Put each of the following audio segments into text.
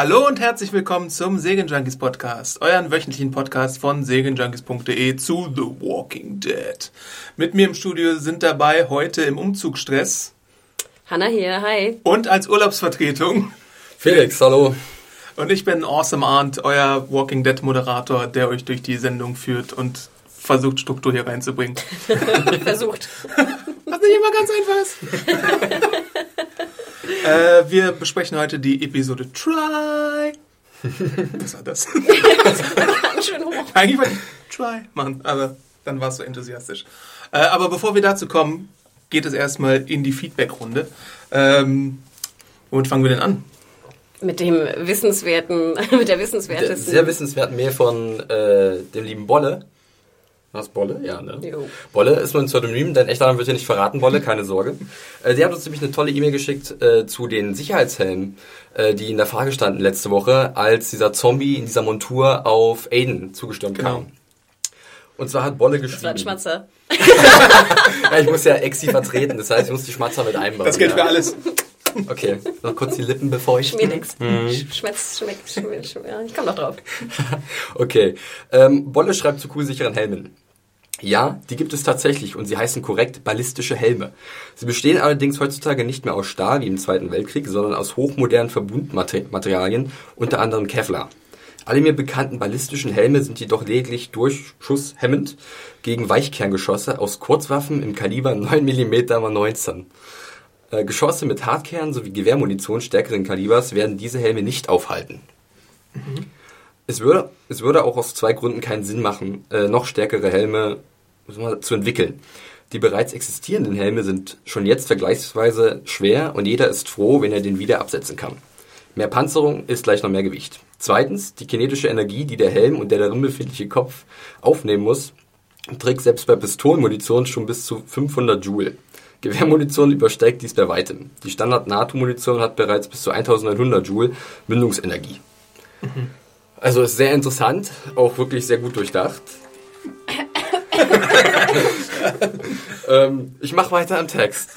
Hallo und herzlich willkommen zum Segenjunkies Podcast, euren wöchentlichen Podcast von segenjunkies.de zu The Walking Dead. Mit mir im Studio sind dabei heute im Umzugsstress Hanna hier, hi. und als Urlaubsvertretung Felix, hallo. und ich bin Awesome Arndt, euer Walking Dead Moderator, der euch durch die Sendung führt und versucht Struktur hier reinzubringen. Versucht. Was nicht immer ganz einfach ist. äh, wir besprechen heute die Episode Try. Was war das? Ganz schön hoch. Eigentlich wollte ich Try machen, aber dann warst du enthusiastisch. Äh, aber bevor wir dazu kommen, geht es erstmal in die Feedback-Runde. Ähm, womit fangen wir denn an? Mit dem wissenswerten, mit der Der wissenswertesten. sehr wissenswerten Mail von äh, dem lieben Bolle. Was, Bolle? Ja, ne? Jo. Bolle ist nur ein Pseudonym, dein echter Name wird hier nicht verraten, Bolle, keine Sorge. Äh, der hat uns nämlich eine tolle E-Mail geschickt äh, zu den Sicherheitshelmen, äh, die in der Frage standen letzte Woche, als dieser Zombie in dieser Montur auf Aiden zugestürmt Genau. kam. Und zwar hat Bolle Das war ein geschrieben. Schmatzer. Ja, ich muss ja Exi vertreten, das heißt, ich muss die Schmatzer mit einbauen. Das gilt ja. für alles. Okay, noch kurz die Lippen befeuchten. Mir nix. Mhm. Schmetzt, schmeckt, schmeckt, schmeckt. Ich komm noch drauf. Okay. Ähm, Bolle schreibt zu kugelsicheren Helmen. Ja, die gibt es tatsächlich und sie heißen korrekt ballistische Helme. Sie bestehen allerdings heutzutage nicht mehr aus Stahl wie im Zweiten Weltkrieg, sondern aus hochmodernen Verbundmaterialien, unter anderem Kevlar. Alle mir bekannten ballistischen Helme sind jedoch lediglich durchschusshemmend gegen Weichkerngeschosse aus Kurzwaffen im Kaliber 9 mm x 19. Äh, Geschosse mit Hartkern sowie Gewehrmunition stärkeren Kalibers werden diese Helme nicht aufhalten. Es würde, es würde auch aus zwei Gründen keinen Sinn machen, äh, noch stärkere Helme zu entwickeln. Die bereits existierenden Helme sind schon jetzt vergleichsweise schwer und jeder ist froh, wenn er den wieder absetzen kann. Mehr Panzerung ist gleich noch mehr Gewicht. Zweitens, die kinetische Energie, die der Helm und der darin befindliche Kopf aufnehmen muss, trägt selbst bei Pistolenmunition schon bis zu 500 Joule. Gewehrmunition übersteigt dies bei weitem. Die Standard-NATO-Munition hat bereits bis zu 1900 Joule Mündungsenergie. Also ist sehr interessant, auch wirklich sehr gut durchdacht. ähm, ich mache weiter am Text.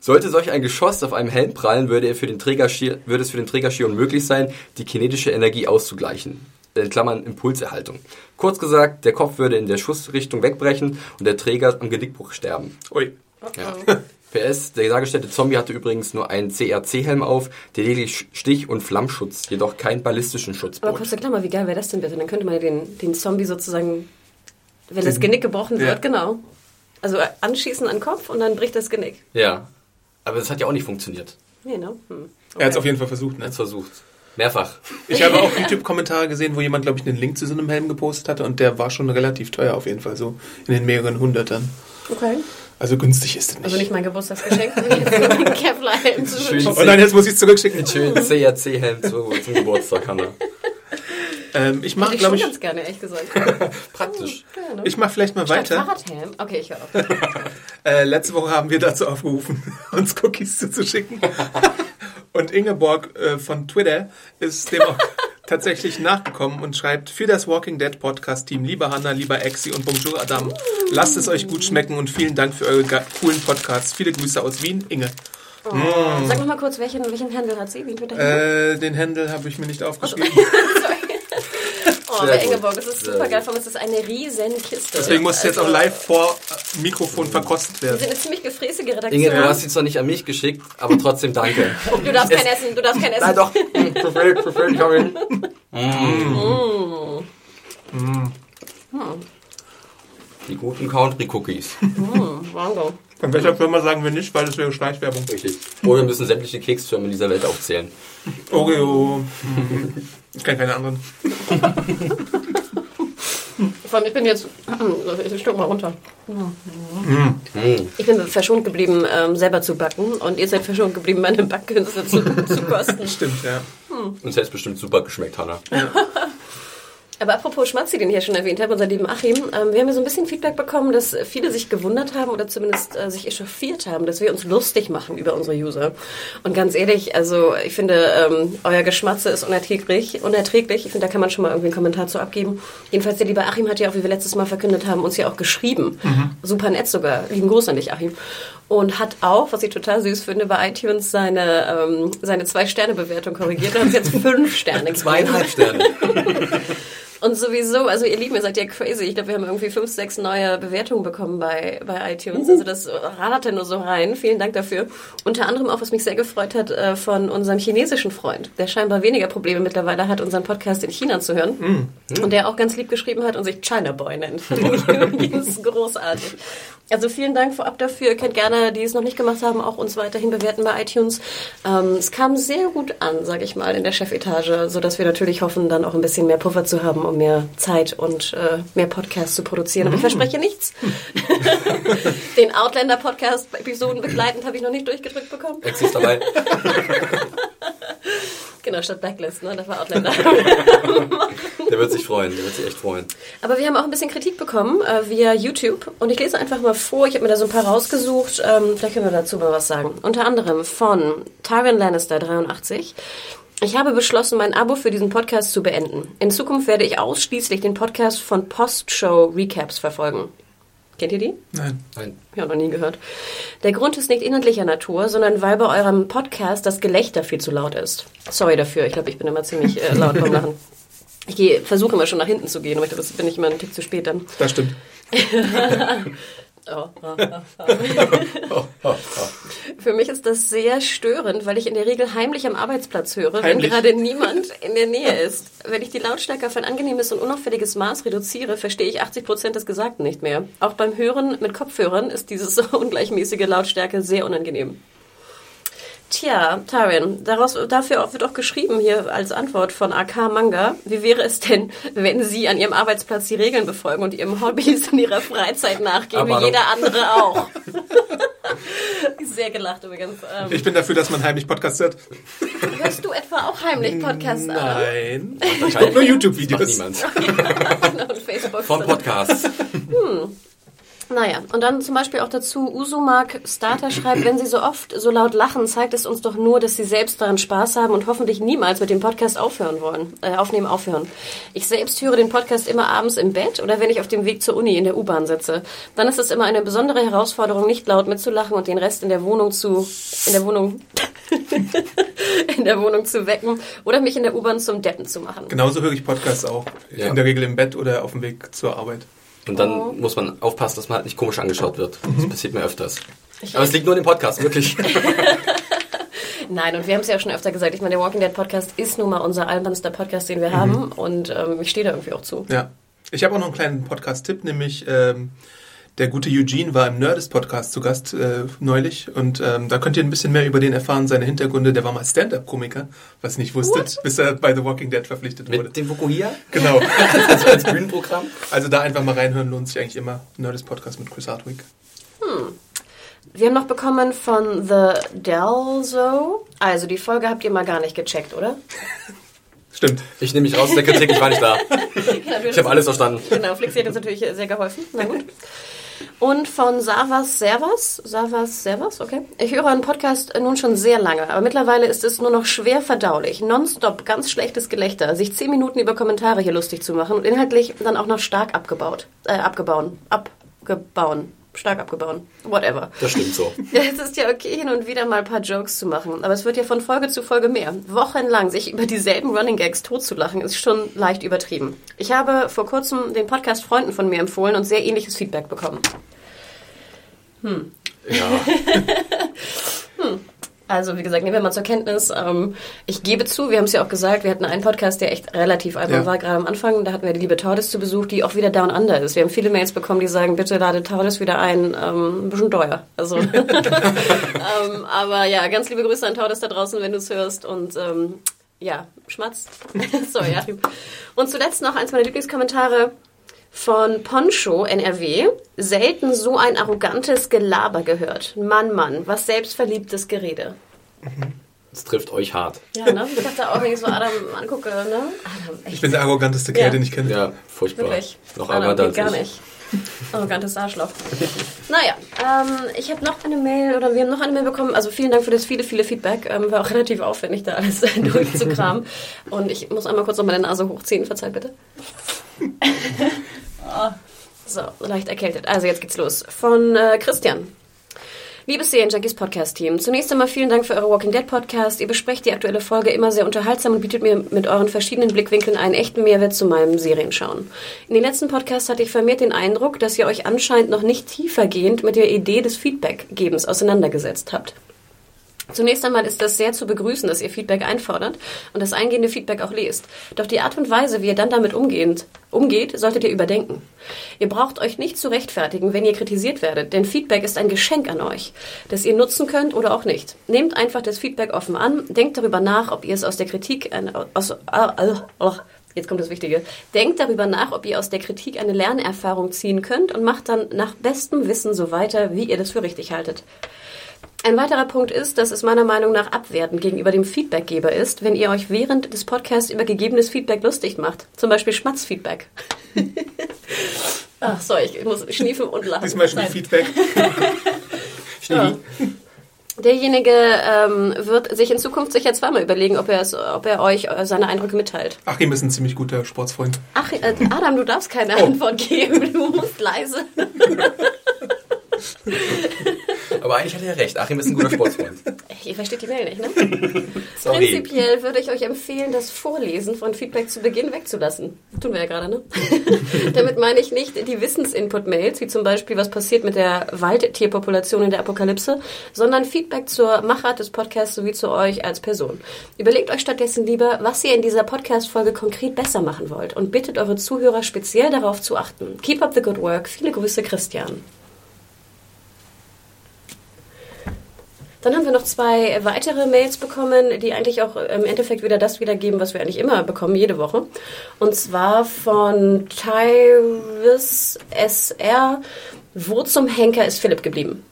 Sollte solch ein Geschoss auf einem Helm prallen, würde, er für den Träger würde es für den Träger schier unmöglich sein, die kinetische Energie auszugleichen. In Klammern Impulserhaltung. Kurz gesagt, der Kopf würde in der Schussrichtung wegbrechen und der Träger am Genickbruch sterben. Ui. Ja. PS, der dargestellte Zombie hatte übrigens nur einen CRC-Helm auf, der lediglich Stich- und Flammschutz, jedoch keinen ballistischen Schutz Aber bot. kurze Klammer, wie geil wäre das denn bitte? Dann könnte man ja den, den Zombie sozusagen, wenn das Genick gebrochen Ja. wird, genau. Also äh, anschießen an den Kopf und dann bricht das Genick. Ja, aber das hat ja auch nicht funktioniert. Nee, ne? Hm. Er hat es Okay. auf jeden Fall versucht. Ne? Jetzt versucht. Mehrfach. Ich habe auch YouTube-Kommentare gesehen, wo jemand, glaube ich, einen Link zu so einem Helm gepostet hatte und der war schon relativ teuer auf jeden Fall, so in den mehreren Hundertern. Okay. Also günstig ist es nicht. Also nicht mein Geburtstagsgeschenk, sondern jetzt den Kevlar-Helm zu Schön. oh nein, jetzt muss ich es zurückschicken. Schön CRC-Helm zu, zum Geburtstag, Hanna. Ähm, ich mache, Hätte ich glaube schon ich, ganz gerne, ehrlich gesagt. Praktisch. Ja, ne? ich mache vielleicht mal Statt weiter. Fahrradhelm? Okay, ich höre auf. Äh, letzte Woche haben wir dazu aufgerufen, uns Cookies zuzuschicken. Und Ingeborg äh, von Twitter ist dem auch tatsächlich nachgekommen und schreibt für das Walking Dead Podcast Team, lieber Hanna, lieber Exi und Bonjour Adam, lasst es euch gut schmecken und vielen Dank für eure coolen Podcasts. Viele Grüße aus Wien, Inge. Oh. Sag noch mal kurz, welchen, welchen Handel hat sie? Wie wird der Äh, den Händel habe ich mir nicht aufgeschrieben. Oh, Sehr bei gut. Ingeborg, das ist super geil. Vor allem ist das eine riesen Kiste. Deswegen muss es jetzt auch Also, live vor äh, Mikrofon verkostet Wir werden. sind eine ziemlich gefräßige Redaktion. Inge, du hast sie zwar nicht an mich geschickt, aber trotzdem danke. Du darfst kein Essen, du darfst kein Essen. Nein, doch. Perfekt, perfekt, ich hab ihn. Die guten Country-Cookies. Wango. Von welcher Firma sagen wir nicht, weil das wäre Schleichwerbung. Richtig. Oder wir müssen sämtliche Keksfirmen dieser Welt aufzählen. Oreo. Ich kenne keine anderen. Vor allem, ich bin jetzt. Ich stück mal runter. Hm. Ich bin verschont geblieben, ähm, selber zu backen. Und ihr seid verschont geblieben, meine Backkünste zu, zu kosten. Stimmt, ja. Hätte es bestimmt super geschmeckt, Hanna. Aber apropos Schmatzi, den ich ja schon erwähnt habe, unser lieben Achim, ähm, wir haben ja so ein bisschen Feedback bekommen, dass viele sich gewundert haben oder zumindest äh, sich echauffiert haben, dass wir uns lustig machen über unsere User. Und ganz ehrlich, also ich finde, ähm, euer Geschmatze ist unerträglich. unerträglich. Ich finde, da kann man schon mal irgendwie einen Kommentar zu abgeben. Jedenfalls, der liebe Achim hat ja auch, wie wir letztes Mal verkündet haben, uns ja auch geschrieben. Super nett sogar. Lieben Gruß an dich, Achim. und hat auch, was ich total süß finde, bei iTunes seine, ähm, seine Zwei-Sterne-Bewertung korrigiert und hat jetzt fünf Sterne. Zweieinhalb Sterne. Und sowieso, also ihr Lieben, ihr seid ja crazy. Ich glaube, wir haben irgendwie fünf, sechs neue Bewertungen bekommen bei, bei iTunes. Also das raderte nur so rein. Vielen Dank dafür. Unter anderem auch, was mich sehr gefreut hat, äh, von unserem chinesischen Freund, der scheinbar weniger Probleme mittlerweile hat, unseren Podcast in China zu hören. Und der auch ganz lieb geschrieben hat und sich China Boy nennt. Ich übrigens großartig. Also vielen Dank vorab dafür. Ihr könnt gerne, die es noch nicht gemacht haben, auch uns weiterhin bewerten bei iTunes. Ähm, es kam sehr gut an, sage ich mal, in der Chefetage, so dass wir natürlich hoffen, dann auch ein bisschen mehr Puffer zu haben, um mehr Zeit und äh, mehr Podcasts zu produzieren. Aber ich verspreche nichts. Den Outlander-Podcast-Episoden begleitend habe ich noch nicht durchgedrückt bekommen. Ex ist dabei. Genau, statt Blacklist, ne? Das war Outlander. Der wird sich freuen. Der wird sich echt freuen. Aber wir haben auch ein bisschen Kritik bekommen äh, via YouTube und ich lese einfach mal vor. Ich habe mir da so ein paar rausgesucht. Ähm, vielleicht können wir dazu mal was sagen. Unter anderem von Tyrion Lannister 83. Ich habe beschlossen, mein Abo für diesen Podcast zu beenden. In Zukunft werde ich ausschließlich den Podcast von Postshow Recaps verfolgen. Kennt ihr die? Nein. Nein. Ja, noch nie gehört. Der Grund ist nicht inhaltlicher Natur, sondern weil bei eurem Podcast das Gelächter viel zu laut ist. Sorry dafür, ich glaube, ich bin immer ziemlich äh, laut beim Lachen. Ich versuche immer schon nach hinten zu gehen, aber ich glaube, das bin ich immer einen Tick zu spät dann. Das stimmt. Oh, oh, oh, oh. Für mich ist das sehr störend, weil ich in der Regel heimlich am Arbeitsplatz höre, wenn Heimlich? gerade niemand in der Nähe ist. Wenn ich die Lautstärke auf ein angenehmes und unauffälliges Maß reduziere, verstehe ich 80 Prozent des Gesagten nicht mehr. Auch beim Hören mit Kopfhörern ist diese ungleichmäßige Lautstärke sehr unangenehm. Tja, Tarin, daraus, dafür wird auch geschrieben hier als Antwort von AK Manga. Wie wäre es denn, wenn Sie an Ihrem Arbeitsplatz die Regeln befolgen und Ihrem Hobbys in Ihrer Freizeit nachgehen, wie Abmahnung. jeder andere auch? Sehr gelacht übrigens. Ähm, Ich bin dafür, dass man heimlich Podcast hört. hörst du etwa auch heimlich Podcasts an? Nein. Ich gucke nur YouTube-Videos. niemand. Und Facebook. Von Podcasts. Naja, und dann zum Beispiel auch dazu, Usumark Starter schreibt, wenn Sie so oft so laut lachen, zeigt es uns doch nur, dass Sie selbst daran Spaß haben und hoffentlich niemals mit dem Podcast aufhören wollen, äh, aufnehmen aufhören. Ich selbst höre den Podcast immer abends im Bett oder wenn ich auf dem Weg zur Uni in der U-Bahn sitze. Dann ist es immer eine besondere Herausforderung, nicht laut mitzulachen und den Rest in der Wohnung zu, in der Wohnung, in der Wohnung zu wecken oder mich in der U-Bahn zum Deppen zu machen. Genauso höre ich Podcasts auch. Ja. In der Regel im Bett oder auf dem Weg zur Arbeit. Und dann muss man aufpassen, dass man halt nicht komisch angeschaut wird. Das passiert mir öfters. Ich- Aber es liegt nur in dem Podcast, wirklich. Nein, und wir haben es ja auch schon öfter gesagt. Ich meine, der Walking Dead Podcast ist nun mal unser albernster Podcast, den wir haben. Und ähm, ich stehe da irgendwie auch zu. Ja. Ich habe auch noch einen kleinen Podcast-Tipp, nämlich ähm, der gute Eugene war im Nerdist-Podcast zu Gast äh, neulich und ähm, da könnt ihr ein bisschen mehr über den erfahren, seine Hintergründe. Der war mal Stand-Up-Komiker, was ihr nicht wusstet, bis er bei The Walking Dead verpflichtet wurde. Mit dem Vokuhia? Genau. Also als Bühnenprogramm? Also da einfach mal reinhören, lohnt sich eigentlich immer. Nerdist-Podcast mit Chris Hardwick. Wir haben noch bekommen von The Delzo. Also, die Folge habt ihr mal gar nicht gecheckt, oder? Stimmt. Ich nehme mich raus aus der Kritik, ich war nicht da. Ich habe alles verstanden. Genau, Flixi hat uns natürlich sehr geholfen. Na gut. Und von Savas Servas. Savas Servas, okay. Ich höre einen Podcast nun schon sehr lange, aber mittlerweile ist es nur noch schwer verdaulich. Nonstop ganz schlechtes Gelächter, sich zehn Minuten über Kommentare hier lustig zu machen und inhaltlich dann auch noch stark abgebaut. Äh, abgebauen. Abgebauen. Stark abgebauen. Whatever. Das stimmt so. Ja, es ist ja okay, hin und wieder mal ein paar Jokes zu machen, aber es wird ja von Folge zu Folge mehr. Wochenlang sich über dieselben Running Gags totzulachen, ist schon leicht übertrieben. Ich habe vor kurzem den Podcast Freunden von mir empfohlen und sehr ähnliches Feedback bekommen. Ja. Also, wie gesagt, nehmen wir mal zur Kenntnis. Ähm, ich gebe zu, wir haben es ja auch gesagt, wir hatten einen Podcast, der echt relativ albern Ja. war, gerade am Anfang. Da hatten wir die liebe Tordes zu Besuch, die auch wieder Down Under ist. Wir haben viele Mails bekommen, die sagen, bitte lade Tordes wieder ein. Ähm, ein bisschen teuer. Also, ähm, aber ja, ganz liebe Grüße an Tordes da draußen, wenn du es hörst. Und ähm, ja, Schmatz. Sorry, Achim. Und zuletzt noch eins meiner Lieblingskommentare von Poncho NRW. Selten so ein arrogantes Gelaber gehört. Mann, Mann, was selbstverliebtes Gerede. Das trifft euch hart. Ja, ne? Ich dachte auch, wenn ich so Adam angucke, ne? Adam, Ich echt, bin der arroganteste Kerl, Ja. den ich kenne. Ja, furchtbar. wirklich. Noch arroganter gar als ich. nicht. Arrogantes Arschloch. naja, ähm, ich habe noch eine Mail, oder wir haben noch eine Mail bekommen. Also vielen Dank für das viele, viele Feedback. Ähm, war auch relativ aufwendig, da alles durchzukramen. Und ich muss einmal kurz noch meine Nase hochziehen. Verzeiht bitte. Ah, so, leicht erkältet. Also jetzt geht's los. Von äh, Christian. Liebes Serienjunkies Podcast-Team, zunächst einmal vielen Dank für eure Walking Dead Podcast. Ihr besprecht die aktuelle Folge immer sehr unterhaltsam und bietet mir mit euren verschiedenen Blickwinkeln einen echten Mehrwert zu meinem Serienschauen. In den letzten Podcasts hatte ich vermehrt den Eindruck, dass ihr euch anscheinend noch nicht tiefergehend mit der Idee des Feedback-Gebens auseinandergesetzt habt. Zunächst einmal ist das sehr zu begrüßen, dass ihr Feedback einfordert und das eingehende Feedback auch lest. Doch die Art und Weise, wie ihr dann damit umgehend, umgeht, solltet ihr überdenken. Ihr braucht euch nicht zu rechtfertigen, wenn ihr kritisiert werdet, denn Feedback ist ein Geschenk an euch, das ihr nutzen könnt oder auch nicht. Nehmt einfach das Feedback offen an, denkt darüber nach, ob ihr es aus der Kritik, äh, aus, äh, äh, Jetzt kommt das Wichtige. Denkt darüber nach, ob ihr aus der Kritik eine Lernerfahrung ziehen könnt und macht dann nach bestem Wissen so weiter, wie ihr das für richtig haltet. Ein weiterer Punkt ist, dass es meiner Meinung nach abwertend gegenüber dem Feedbackgeber ist, wenn ihr euch während des Podcasts über gegebenes Feedback lustig macht. Zum Beispiel Schmatzfeedback. Ach, sorry, ich muss schniefen und lachen. Diesmal Schniefeedback. Ja. Derjenige ähm, wird sich in Zukunft sicher zweimal überlegen, ob er, es, ob er euch äh, seine Eindrücke mitteilt. Achim ist ein ziemlich guter Sportsfreund. Ach, äh, Adam, du darfst keine Antwort geben. Du musst leise. Aber eigentlich hat er recht. Achim ist ein guter Sportsfreund. Ihr versteht die Mail nicht, ne? Sorry. Prinzipiell würde ich euch empfehlen, das Vorlesen von Feedback zu Beginn wegzulassen. Tun wir ja gerade, ne? Damit meine ich nicht die Wissensinput-Mails, wie zum Beispiel, was passiert mit der Waldtierpopulation in der Apokalypse, sondern Feedback zur Machart des Podcasts sowie zu euch als Person. Überlegt euch stattdessen lieber, was ihr in dieser Podcast-Folge konkret besser machen wollt und bittet eure Zuhörer speziell darauf zu achten. Keep up the good work. Viele Grüße, Christian. Dann haben wir noch zwei weitere Mails bekommen, die eigentlich auch im Endeffekt wieder das wiedergeben, was wir eigentlich immer bekommen, jede Woche. Und zwar von Tyrus SR. Wo zum Henker ist Philipp geblieben?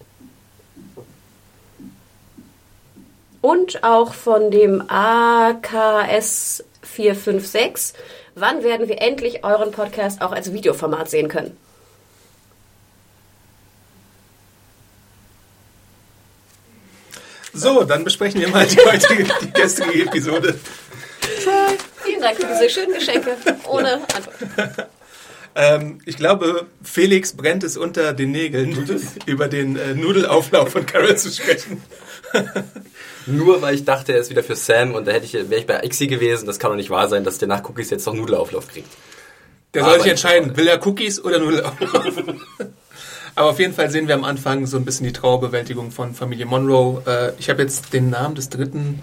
Und auch von dem AKS 456. Wann werden wir endlich euren Podcast auch als Videoformat sehen können? So, dann besprechen wir mal die heutige, die gestrige Episode. Vielen Dank für diese schönen Geschenke. Ohne Antwort. Ähm, ich glaube, Felix brennt es unter den Nägeln, über den äh, Nudelauflauf von Carol zu sprechen. Nur weil ich dachte, er ist wieder für Sam und da hätte ich, wäre ich bei Ixi gewesen. Das kann doch nicht wahr sein, dass der nach Cookies jetzt noch Nudelauflauf kriegt. Der soll sich ich- entscheiden, will er Cookies oder Nudelauflauf? Aber auf jeden Fall sehen wir am Anfang so ein bisschen die Trauerbewältigung von Familie Monroe. Äh, ich habe jetzt den Namen des dritten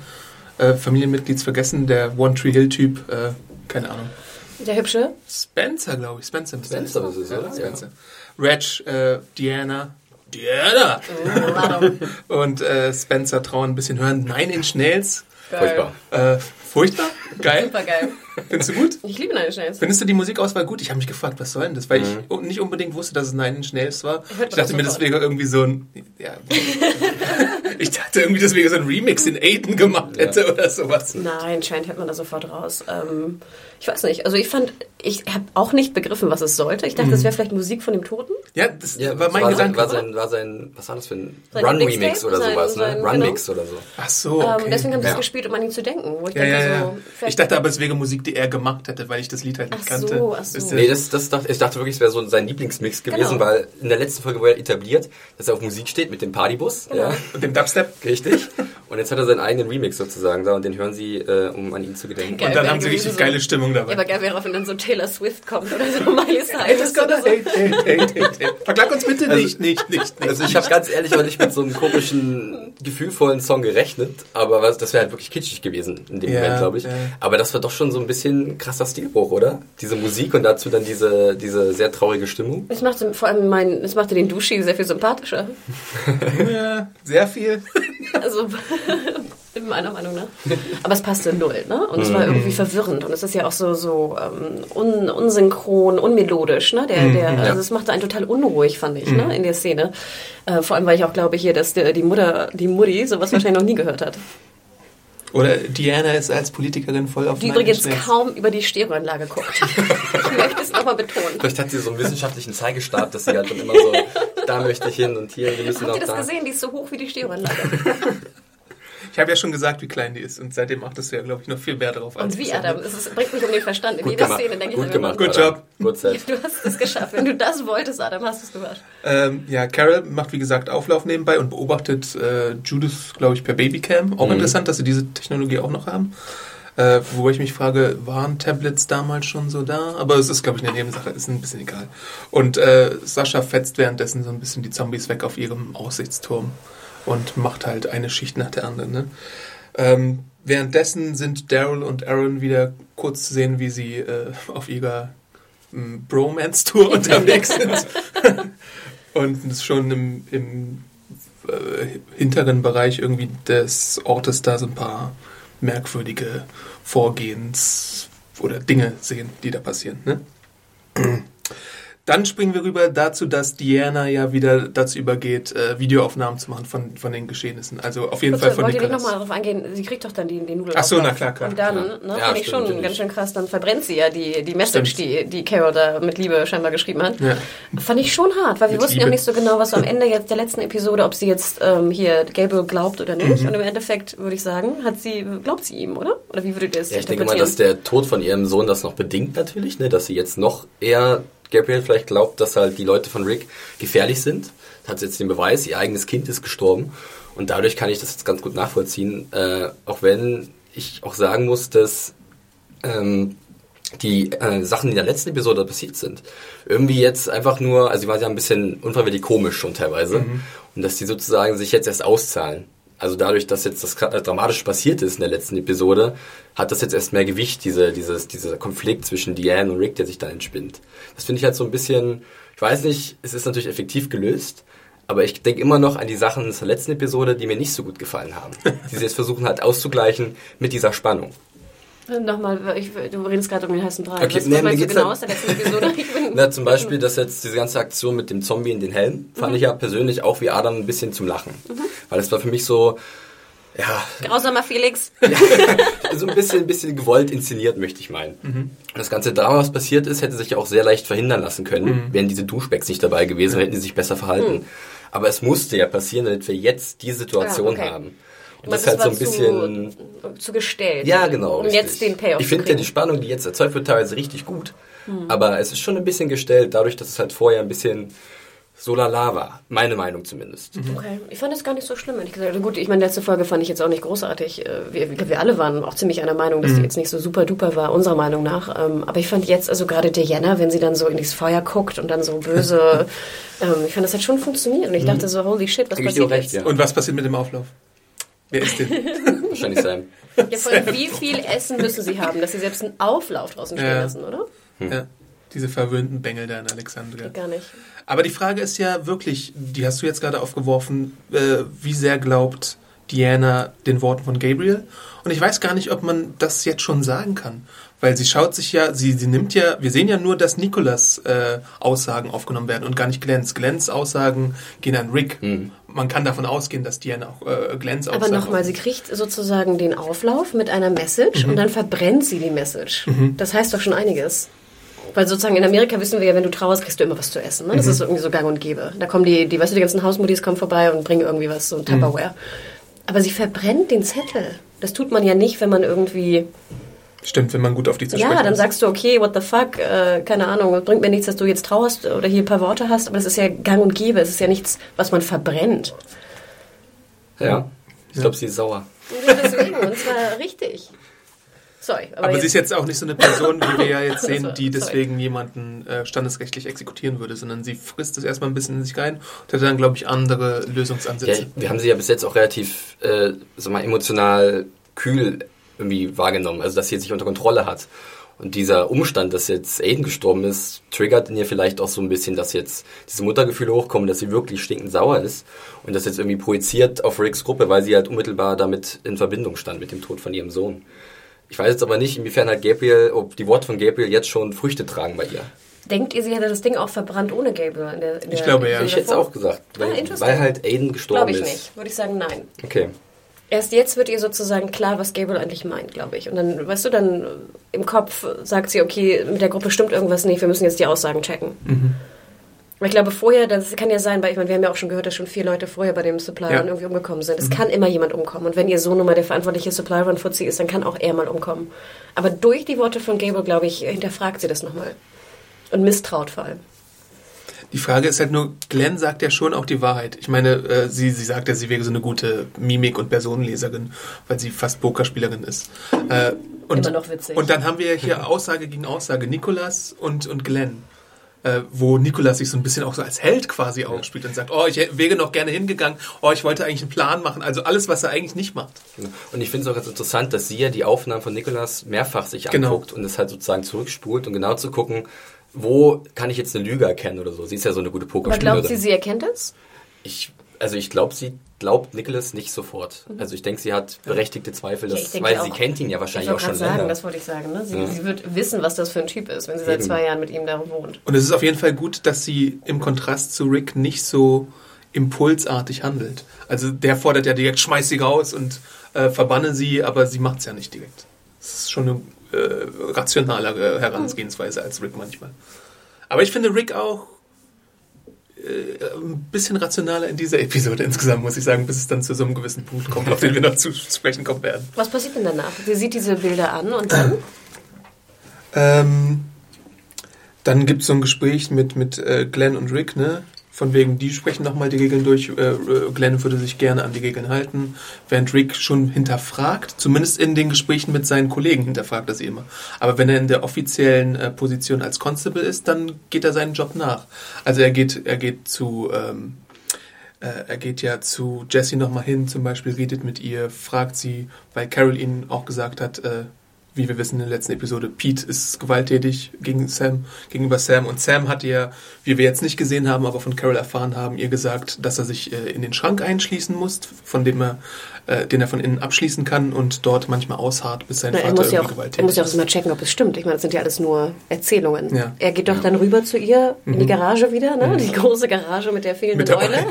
äh, Familienmitglieds vergessen, der One Tree Hill Typ, äh, keine Ahnung. Der Hübsche. Spencer, glaube ich. Spencer. Spencer ist es, ja, oder? Spencer. Reg, äh, Diana. Diana! Oh, Und äh, Spencer trauen ein bisschen hören. Nine Inch Nails. Furchtbar. Äh, furchtbar? Geil. Super geil. Findest du gut? Ich liebe deine Schnells. Findest du die Musikauswahl gut? Ich habe mich gefragt, was soll denn das? Weil ich nicht unbedingt wusste, dass es Nine Inch Nails war. Ich man dachte mir, wäre irgendwie so ein... Ja. ich dachte irgendwie, das wäre so ein Remix, den Aiden gemacht hätte oder sowas. Nein, scheint hört man da sofort raus. Ähm, ich weiß nicht. Also ich fand, ich habe auch nicht begriffen, was es sollte. Ich dachte, das wäre vielleicht Musik von dem Toten. Ja, das Ja, war mein war Gedanke. Sein, war, sein, war sein, was war das für ein Sein Run-Remix Mixtape? oder Sein- sowas, ne? sein- Run-Mix oder so. Ach so, okay. Ähm, deswegen haben sie Ja. es gespielt, um an ihn zu denken. Wo ich ja, denke, ja, ja. so, Ich dachte aber, es wäre Musik, die er gemacht hätte, weil ich das Lied halt nicht Ach kannte. so, ach so. Ihr? Nee, das, das dachte, ich dachte wirklich, es wäre so sein Lieblingsmix gewesen, Genau. weil in der letzten Folge wurde er etabliert, dass er auf Musik steht mit dem Partybus. Genau. Ja, Und dem Dubstep. richtig. Und jetzt hat er seinen eigenen Remix sozusagen da und den hören sie, äh, um an ihn zu gedenken. Geil. Und dann haben sie richtig so. geile Stimmung dabei. Ja, aber geil wäre auch, wenn dann so Taylor Swift kommt oder so Miley Cyrus oder so. Hate, hate, hate, hate. Verklag uns bitte Also- nicht, nicht, nicht, nicht. Also ich habe ganz ehrlich auch nicht mit so einem komischen, gefühlvollen Song gerechnet, aber was, das wäre halt wirklich kitschig gewesen in dem Ja, Moment, glaube ich. ja. Aber das war doch schon so ein bisschen krasser Stilbruch, oder? Diese Musik und dazu dann diese, diese sehr traurige Stimmung. Es machte vor allem mein, es machte den Duschi sehr viel sympathischer. Ja, sehr viel. Also meiner Meinung nach. Aber es passte null, ne? Und es war irgendwie verwirrend. Und es ist ja auch so, so ähm, un, unsynchron, unmelodisch, ne? Der, der, also es machte einen total unruhig, fand ich, ne? In der Szene. Äh, vor allem, weil ich auch glaube hier, dass die, die Mutter, die Mutti sowas wahrscheinlich noch nie gehört hat. Oder Diana ist als Politikerin voll auf Die übrigens Nails. kaum über die Stereoanlage guckt. ich möchte es nochmal betonen. Vielleicht hat sie so einen wissenschaftlichen Zeigestab, dass sie halt dann immer so, da möchte ich hin und hier, wir müssen Habt auch ihr das da. gesehen? Die ist so hoch wie die Stereoanlage. Ich habe ja schon gesagt, wie klein die ist und seitdem achtest du ja, glaube ich, noch viel mehr darauf. Und wie, Adam? Es bringt mich um den Verstand. In Gut jeder gemacht. Szene denke ich Gut mir gemacht. Good job. Gut set. Du hast es geschafft. Wenn du das wolltest, Adam, hast du es gemacht. Ähm, ja, Carol macht wie gesagt Auflauf nebenbei und beobachtet äh, Judith, glaube ich, per Babycam. Auch Mhm. interessant, dass sie diese Technologie auch noch haben. Äh, wo ich mich frage, waren Tablets damals schon so da? Aber es ist, glaube ich, eine Nebensache, ist ein bisschen egal. Und äh, Sascha fetzt währenddessen so ein bisschen die Zombies weg auf ihrem Aussichtsturm und macht halt eine Schicht nach der anderen. Ne? Ähm, währenddessen sind Daryl und Aaron wieder kurz zu sehen, wie sie äh, auf ihrer ähm, Bromance-Tour unterwegs sind. und schon im, im äh, hinteren Bereich irgendwie des Ortes da so ein paar merkwürdige Vorgehens oder Dinge sehen, die da passieren. Ne? Dann springen wir rüber dazu, dass Diana ja wieder dazu übergeht, äh, Videoaufnahmen zu machen von, von den Geschehnissen. Also auf jeden Fall Kurz, von wollt ihr nicht nochmal darauf eingehen? Sie kriegt doch dann die, die Nudeln. Ach so, na klar, klar, Und dann, klar. ne, Ja, fand ich schon natürlich. ganz schön krass, dann verbrennt sie ja die, die Message, Stimmt. die, die Carol da mit Liebe scheinbar geschrieben hat. Ja. Fand ich schon hart, weil wir Mit wussten ja Liebe. auch nicht so genau, was so am Ende jetzt der letzten Episode, ob sie jetzt ähm, hier Gabriel glaubt oder nicht. Mhm. Und im Endeffekt würde ich sagen, hat sie, glaubt sie ihm, oder? Oder wie würdet ihr es Ja, ich denke mal, dass der Tod von ihrem Sohn das noch bedingt natürlich, ne, dass sie jetzt noch eher Gabriel vielleicht glaubt, dass halt die Leute von Rick gefährlich sind. Hat sie jetzt den Beweis, ihr eigenes Kind ist gestorben. Und dadurch kann ich das jetzt ganz gut nachvollziehen. Äh, auch wenn ich auch sagen muss, dass ähm, die äh, Sachen, die in der letzten Episode passiert sind, irgendwie jetzt einfach nur, also die waren ja ein bisschen unfreiwillig komisch schon teilweise. Und dass die sozusagen sich jetzt erst auszahlen. Also dadurch, dass jetzt das gra- dramatisch passiert ist in der letzten Episode, hat das jetzt erst mehr Gewicht, diese, dieses, dieser Konflikt zwischen Diane und Rick, der sich dann entspinnt. Das finde ich halt so ein bisschen, ich weiß nicht, es ist natürlich effektiv gelöst, aber ich denke immer noch an die Sachen aus der letzten Episode, die mir nicht so gut gefallen haben. die sie jetzt versuchen halt auszugleichen mit dieser Spannung. Nochmal, ich, du redest gerade um den heißen Brei. Okay, was, nee, meinst du genau halt- aus der letzten Episode? Na, zum Beispiel, dass jetzt diese ganze Aktion mit dem Zombie in den Helm, fand ich ja persönlich auch wie Adam ein bisschen zum Lachen. Weil das war für mich so, ja, Grausamer Felix. so ein bisschen, ein bisschen gewollt inszeniert, möchte ich meinen. Und das ganze Drama, was passiert ist, hätte sich ja auch sehr leicht verhindern lassen können, wären diese Duschbacks nicht dabei gewesen, hätten die sich besser verhalten. Aber es musste ja passieren, damit wir jetzt die Situation Ja, okay. haben. Und das ist halt so ein es bisschen... Zu, zu gestellt. Ja, genau. Um richtig. jetzt den Payoff Ich finde ja die Spannung, die jetzt erzeugt wird, teilweise richtig gut. Aber es ist schon ein bisschen gestellt, dadurch, dass es halt vorher ein bisschen so lala war. Meine Meinung zumindest. Okay, ich fand das gar nicht so schlimm, ehrlich gesagt. Also gut, ich meine, letzte Folge fand ich jetzt auch nicht großartig. Äh, Wir, wir, alle waren auch ziemlich einer Meinung, dass die jetzt nicht so super duper war, unserer Meinung nach. Ähm, Aber ich fand jetzt, also gerade Diana, wenn sie dann so in dieses Feuer guckt und dann so böse, ähm, ich fand, das hat schon funktioniert. Und ich dachte so, holy shit, was Gebe passiert recht, jetzt? ja. Und was passiert mit dem Auflauf? Wer ist denn? Wahrscheinlich sein. Ja, vor allem, wie viel Essen müssen sie haben, dass sie selbst einen Auflauf draußen stehen Ja. lassen, oder? ja, diese verwöhnten Bengel da in Alexandria. Geht gar nicht. Aber die Frage ist ja wirklich, die hast du jetzt gerade aufgeworfen, äh, wie sehr glaubt Diana den Worten von Gabriel? Und ich weiß gar nicht, ob man das jetzt schon sagen kann. Weil sie schaut sich ja, sie, sie nimmt ja, wir sehen ja nur, dass Nicholas äh, Aussagen aufgenommen werden und gar nicht Glens. Glens Aussagen gehen an Rick. Man kann davon ausgehen, dass Diana auch äh, Glens Aber nochmal, sie kriegt sozusagen den Auflauf mit einer Message und dann verbrennt sie die Message. Das heißt doch schon einiges. Weil sozusagen in Amerika wissen wir ja, wenn du trauerst, kriegst du immer was zu essen. Ne? Das ist irgendwie so gang und gäbe. Da kommen die, die, weißt du, die ganzen Hausmuttis kommen vorbei und bringen irgendwie was, so ein Tupperware. Aber sie verbrennt den Zettel. Das tut man ja nicht, wenn man irgendwie Stimmt, wenn man gut auf die zu sprechen ja, dann ist. sagst du, okay, what the fuck, äh, keine Ahnung, es bringt mir nichts, dass du jetzt trauerst oder hier ein paar Worte hast, aber das ist ja gang und gäbe, es ist ja nichts, was man verbrennt. Ja. Ich glaube, sie ist sauer. Und deswegen, und zwar richtig. Sorry, aber, Aber sie ist jetzt auch nicht so eine Person, wie wir ja jetzt sehen, die sorry. deswegen jemanden äh, standesrechtlich exekutieren würde, sondern sie frisst es erstmal ein bisschen in sich rein und hat dann, glaube ich, andere Ja, Lösungsansätze. wir haben sie ja bis jetzt auch relativ, äh, sag mal, emotional kühl irgendwie wahrgenommen. Also, dass sie jetzt sich unter Kontrolle hat. Und dieser Umstand, dass jetzt Aiden gestorben ist, triggert in ihr vielleicht auch so ein bisschen, dass jetzt diese Muttergefühle hochkommen, dass sie wirklich stinkend sauer ist und das jetzt irgendwie projiziert auf Ricks Gruppe, weil sie halt unmittelbar damit in Verbindung stand mit dem Tod von ihrem Sohn. Ich weiß jetzt aber nicht, inwiefern halt Gabriel, ob die Worte von Gabriel jetzt schon Früchte tragen bei ihr. denkt ihr, sie hätte das Ding auch verbrannt ohne Gabriel? In der, in Ich der glaube, ja. Ich hätte es auch gesagt, Ah, weil, interesting. weil halt Aiden gestorben Glaube ich ist. nicht. Würde ich sagen, nein. Okay. Erst jetzt wird ihr sozusagen klar, was Gabriel eigentlich meint, glaube ich. Und dann, weißt du, dann im Kopf sagt sie, okay, mit der Gruppe stimmt irgendwas nicht, wir müssen jetzt die Aussagen checken. Ich glaube vorher, das kann ja sein, weil ich meine, wir haben ja auch schon gehört, dass schon vier Leute vorher bei dem Supply Ja. Run irgendwie umgekommen sind. Es kann immer jemand umkommen. Und wenn ihr Sohn nun mal der verantwortliche Supply Run Fuzzi ist, dann kann auch er mal umkommen. Aber durch die Worte von Gable, glaube ich, hinterfragt sie das nochmal. Und misstraut vor allem. Die Frage ist halt nur, Glenn sagt ja schon auch die Wahrheit. Ich meine, äh, sie, sie sagt ja, sie wäre so eine gute Mimik- und Personenleserin, weil sie fast Pokerspielerin ist. Äh, und, Immer noch witzig. Und dann haben wir hier Aussage gegen Aussage, Nikolas und, und Glenn. Äh, wo Nikolas sich so ein bisschen auch so als Held quasi aufspielt und sagt, oh, ich wäre noch gerne hingegangen, oh, ich wollte eigentlich einen Plan machen. Also alles, was er eigentlich nicht macht. Und ich finde es auch ganz interessant, dass sie ja die Aufnahmen von Nikolas mehrfach sich Genau. anguckt und es halt sozusagen zurückspult und genau zu gucken, wo kann ich jetzt eine Lüge erkennen oder so. Sie ist ja so eine gute Aber Pokerspielerin. glaubt sie, sie erkennt es? Ich, also ich glaube, sie glaubt Nicholas nicht sofort. Also ich denke, sie hat berechtigte Zweifel, Ja, dass, denke weil auch. sie kennt ihn ja Ich wahrscheinlich auch schon sagen, länger. das wollte ich sagen. Ne? Sie, Ja. sie wird wissen, was das für ein Typ ist, wenn sie seit Eben. zwei Jahren mit ihm da wohnt. Und es ist auf jeden Fall gut, dass sie im Kontrast zu Rick nicht so impulsartig handelt. Also der fordert ja direkt, schmeiß sie raus und äh, verbanne sie, aber sie macht es ja nicht direkt. Das ist schon eine äh, rationalere Herangehensweise als Rick manchmal. Aber ich finde Rick auch äh, ein bisschen rationaler in dieser Episode insgesamt, muss ich sagen, bis es dann zu so einem gewissen Punkt kommt, auf den wir noch zu sprechen kommen werden. Was passiert denn danach? Sie sieht diese Bilder an und dann? Ähm, dann gibt es so ein Gespräch mit, mit äh, Glenn und Rick, ne? Von wegen, die sprechen nochmal die Regeln durch. Äh, äh, Glenn würde sich gerne an die Regeln halten, während Rick schon hinterfragt, zumindest in den Gesprächen mit seinen Kollegen hinterfragt das immer. Aber wenn er in der offiziellen äh, Position als Constable ist, dann geht er seinen Job nach. Also er geht, er geht zu, ähm, äh, er geht ja zu Jessie nochmal hin, zum Beispiel redet mit ihr, fragt sie, weil Carol ihnen auch gesagt hat, äh, wie wir wissen in der letzten Episode, Pete ist gewalttätig gegen Sam, gegenüber Sam. Und Sam hat ihr, wie wir jetzt nicht gesehen haben, aber von Carol erfahren haben, ihr gesagt, dass er sich äh, in den Schrank einschließen muss, von dem er, äh, den er von innen abschließen kann und dort manchmal ausharrt, bis sein Na, er, Vater muss ja irgendwie auch, gewalttätig er muss ja auch immer checken, ob es stimmt. Ich meine, das sind ja alles nur Erzählungen. Ja. Er geht doch dann rüber zu ihr in die Garage wieder, ne? die große Garage mit der fehlenden Mhm. Mit der Eule.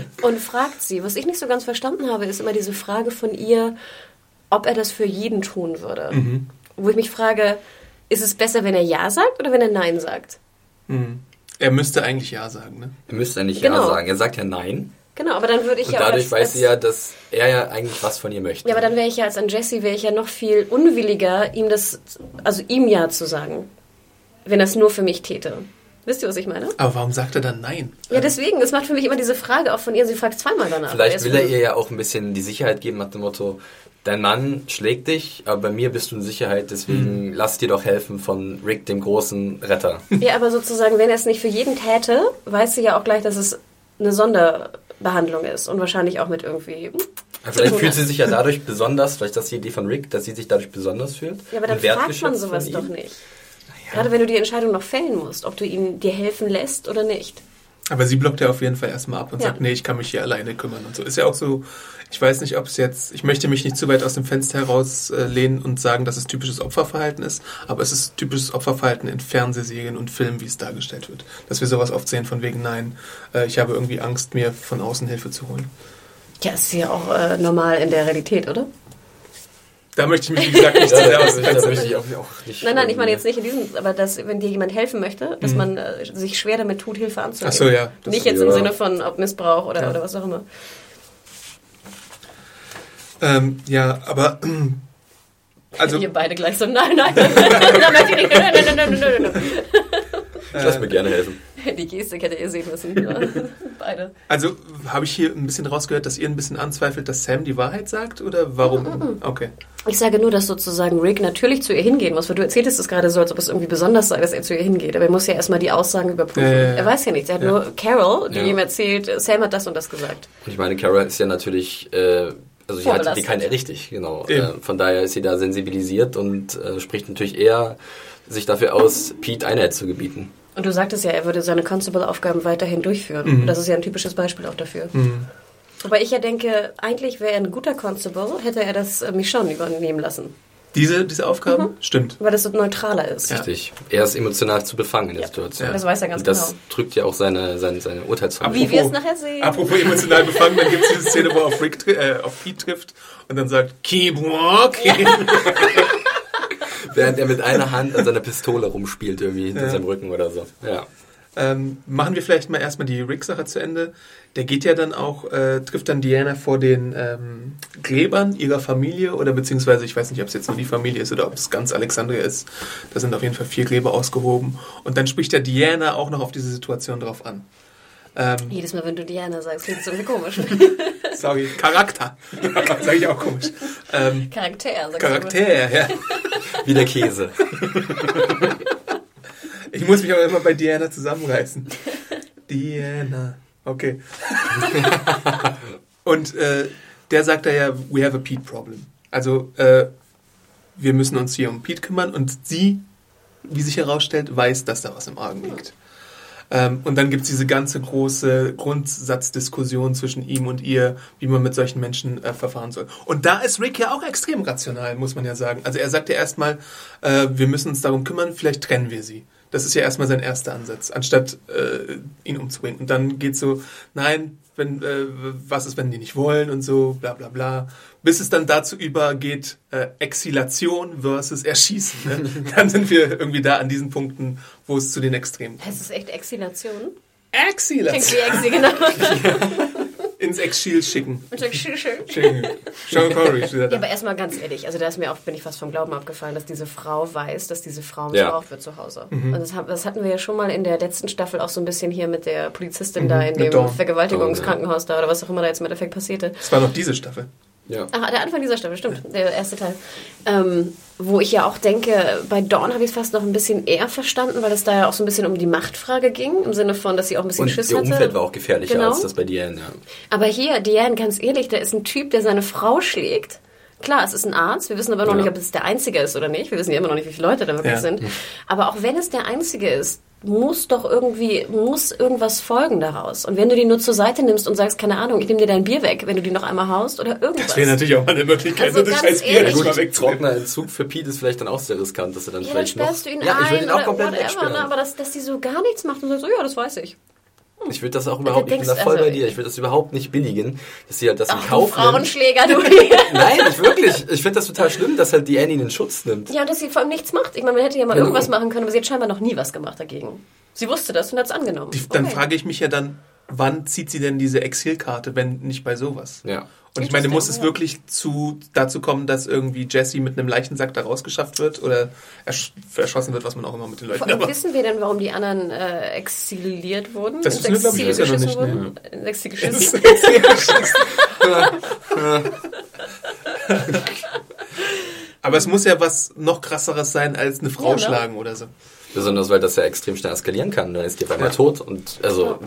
Und fragt sie. Was ich nicht so ganz verstanden habe, ist immer diese Frage von ihr, ob er das für jeden tun würde. Mhm. Wo ich mich frage, ist es besser, wenn er Ja sagt oder wenn er Nein sagt? Mhm. Er müsste eigentlich Ja sagen, ne? Er müsste ja nicht Genau. Ja sagen. Er sagt ja Nein. Genau, aber dann würde ich Und ja auch dadurch als, weiß als, sie ja, dass er ja eigentlich was von ihr möchte. Ja, aber dann wäre ich ja als an Jesse, wäre ich ja noch viel unwilliger, ihm das, also ihm Ja zu sagen. Wenn er es nur für mich täte. Wisst ihr, was ich meine? Aber warum sagt er dann Nein? Ja, deswegen, das macht für mich immer diese Frage auch von ihr. Sie fragt zweimal danach. Vielleicht will er ihr ja auch ein bisschen die Sicherheit geben nach dem Motto, dein Mann schlägt dich, aber bei mir bist du in Sicherheit, deswegen Hm. lass dir doch helfen von Rick, dem großen Retter. Ja, aber sozusagen, wenn er es nicht für jeden täte, weiß sie ja auch gleich, dass es eine Sonderbehandlung ist und wahrscheinlich auch mit irgendwie. Aber Vielleicht fühlt sie sich ja dadurch besonders, vielleicht das ist die Idee von Rick, dass sie sich dadurch besonders fühlt. Ja, aber dann fragt man sowas doch nicht. Gerade wenn du die Entscheidung noch fällen musst, ob du ihm dir helfen lässt oder nicht. Aber sie blockt ja auf jeden Fall erstmal ab und Ja. sagt, nee, ich kann mich hier alleine kümmern und so. Ist ja auch so, ich weiß nicht, ob es jetzt, ich möchte mich nicht zu weit aus dem Fenster herauslehnen und sagen, dass es typisches Opferverhalten ist, aber es ist typisches Opferverhalten in Fernsehserien und Filmen, wie es dargestellt wird. Dass wir sowas oft sehen von wegen, nein, äh, ich habe irgendwie Angst, mir von außen Hilfe zu holen. Ja, ist ja auch äh, normal in der Realität, oder? Da möchte ich mich, wie gesagt, nicht zu sehr da, aus. Nein, nein, ich meine irgendwie- jetzt nicht in diesem, aber dass, wenn dir jemand helfen möchte, dass man äh, sich schwer damit tut, Hilfe anzunehmen. Ach so, ja, das- nicht jetzt im ja. Sinne von ob Missbrauch oder, Ja. oder was auch immer. Ähm, ja, aber also Ihr beide gleich so, nein, nein, nein, nein, möchte ich nicht, nein, nein, nein, nein, nein, nein, Ich lass mir gerne helfen. Die Gestik hätte ihr sehen müssen. Ja. Beide. Also habe ich hier ein bisschen rausgehört, dass ihr ein bisschen anzweifelt, dass Sam die Wahrheit sagt oder warum? Okay. Ich sage nur, dass sozusagen Rick natürlich zu ihr hingehen muss, weil du erzähltest es gerade so, als ob es irgendwie besonders sei, dass er zu ihr hingeht. Aber er muss ja erstmal die Aussagen überprüfen. Ja, ja, ja. Er weiß ja nichts. Er hat Ja. nur Carol, die Ja. ihm erzählt, Sam hat das und das gesagt. Ich meine, Carol ist ja natürlich, äh, also sie hat die keine richtig, genau. Äh, von daher ist sie da sensibilisiert und äh, spricht natürlich eher sich dafür aus, Pete Einheit zu gebieten. Und du sagtest ja, er würde seine Constable-Aufgaben weiterhin durchführen. Mhm. Das ist ja ein typisches Beispiel auch dafür. Wobei ich ja denke, eigentlich wäre er ein guter Constable, hätte er das äh, Michonne übernehmen lassen. Diese, diese Aufgaben? Stimmt. Weil das so neutraler ist. Ja. Richtig. Er ist emotional zu befangen in der Ja. Situation. Ja. Das weiß er ganz und das genau. drückt ja auch seine, seine, seine Urteilsfreiheit. Wie wir es nachher sehen. Apropos emotional befangen, dann gibt es diese Szene, wo er auf, Rick, äh, auf Pete trifft und dann sagt, keep walking. Während er mit einer Hand an seiner Pistole rumspielt, irgendwie hinter Ja. seinem Rücken oder so. Ja. Ähm, machen wir vielleicht mal erstmal die Rick-Sache zu Ende. Der geht ja dann auch, äh, trifft dann Diana vor den ähm, Gräbern ihrer Familie oder beziehungsweise ich weiß nicht, ob es jetzt nur die Familie ist oder ob es ganz Alexandria ist. Da sind auf jeden Fall vier Gräber ausgehoben. Und dann spricht der Diana auch noch auf diese Situation drauf an. Ähm, Jedes Mal, wenn du Diana sagst, klingt es irgendwie komisch. sorry, Charakter. Sag ich auch komisch. Ähm, Charakter, sagst du. Charakter, ja. Wie der Käse. Ich muss mich aber immer bei Diana zusammenreißen. Diana. Okay. Und äh, der sagt da ja, we have a Pete problem. Also äh, wir müssen uns hier um Pete kümmern und sie, wie sich herausstellt, weiß, dass da was im Argen liegt. Ähm, und dann gibt's diese ganze große Grundsatzdiskussion zwischen ihm und ihr, wie man mit solchen Menschen äh, verfahren soll. Und da ist Rick ja auch extrem rational, muss man ja sagen. Also er sagt ja erstmal, äh, wir müssen uns darum kümmern, vielleicht trennen wir sie. Das ist ja erstmal sein erster Ansatz, anstatt äh, ihn umzubringen. Und dann geht's so, nein, wenn, äh, was ist, wenn die nicht wollen und so, bla bla bla. Bis es dann dazu übergeht, äh, Exilation versus Erschießen. Ne? dann sind wir irgendwie da an diesen Punkten, wo es zu den Extremen kommt. Heißt das echt Exilation? Klingt Exilation. wie Exil, genau. Ins Exil schicken. Schön, schön. Schicken. Sean Connery Ja, da. aber erstmal ganz ehrlich, also da ist mir auch, bin ich fast vom Glauben abgefallen, dass diese Frau weiß, dass diese Frau Ja. missbraucht wird zu Hause. Und das, das hatten wir ja schon mal in der letzten Staffel auch so ein bisschen hier mit der Polizistin da in mit dem. Vergewaltigungskrankenhaus da oder was auch immer da jetzt im Endeffekt passierte. Das war noch diese Staffel. Ja. Ach, der Anfang dieser Staffel, stimmt, der erste Teil. Ähm, wo ich ja auch denke, bei Dawn habe ich es fast noch ein bisschen eher verstanden, weil es da ja auch so ein bisschen um die Machtfrage ging, im Sinne von, dass sie auch ein bisschen Und Schiss ihr hatte. Umfeld war auch gefährlicher Genau. als das bei Diane. Ja. Aber hier, Diane, ganz ehrlich, da ist ein Typ, der seine Frau schlägt. Klar, es ist ein Arzt. Wir wissen aber noch Ja. nicht, ob es der Einzige ist oder nicht. Wir wissen ja immer noch nicht, wie viele Leute da wirklich Ja. sind. Aber auch wenn es der Einzige ist, muss doch irgendwie, muss irgendwas folgen daraus. Und wenn du die nur zur Seite nimmst und sagst, keine Ahnung, ich nehme dir dein Bier weg, wenn du die noch einmal haust oder irgendwas. Das wäre natürlich auch mal eine Möglichkeit, Also so das scheiß Bier ehrlich. nicht mal wegzunehmen. trockener Entzug für Pete ist vielleicht dann auch sehr riskant, dass er dann ja, dann vielleicht noch... sperrst du ihn ja, ich ein würde ihn auch komplett whatever, ne? aber dass, dass die so gar nichts macht und sagt, so, ja, das weiß ich. Ich würde das auch überhaupt, ich bin da voll also- bei dir, ich würde das überhaupt nicht billigen, dass sie halt das in Ach, Kauf nimmt. Frauenschläger, du. Nein, nicht wirklich. Ich finde das total schlimm, dass halt die Annie den Schutz nimmt. ja, und dass sie vor allem nichts macht. Ich meine, man hätte ja mal Genau. irgendwas machen können, aber sie hat scheinbar noch nie was gemacht dagegen. Sie wusste das und hat es angenommen. Die, dann Okay. frage ich mich ja dann, wann zieht sie denn diese Exilkarte, wenn nicht bei sowas? Ja. Und ich meine, muss es ja. wirklich zu, dazu kommen, dass irgendwie Jesse mit einem Leichensack da rausgeschafft wird oder ersch erschossen wird, was man auch immer mit den Leuten macht? wissen wir denn, warum die anderen äh, exiliert wurden? Das Ins wissen wir, glaub ich, bisher noch geschissen nicht, ne? wurden? Ins Exil geschissen. ist. Aber es muss ja was noch krasseres sein, als eine Frau Ja, ne? schlagen oder so. Besonders, weil das ja extrem schnell eskalieren kann. Dann ist die auf einmal Ja. tot und also,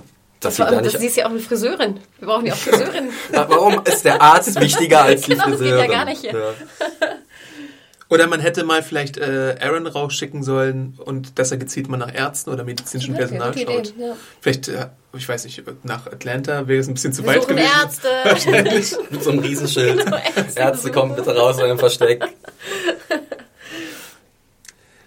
dass sie da nicht... sie ist ja auch eine Friseurin. Wir brauchen ja auch Friseurin. Warum ist der Arzt wichtiger als die Genau, das geht ja Friseurin? gar nicht hier. Ja. Oder man hätte mal vielleicht äh, Aaron rausschicken sollen und dass er gezielt mal nach Ärzten oder medizinischem Okay, Personal gute schaut. Idee, ja. Vielleicht, äh, ich weiß nicht, nach Atlanta wäre es ein bisschen zu Wir weit gewesen. Ärzte. Mit so einem Riesenschild. Ärzte Ärzte kommen bitte raus aus eurem Versteck.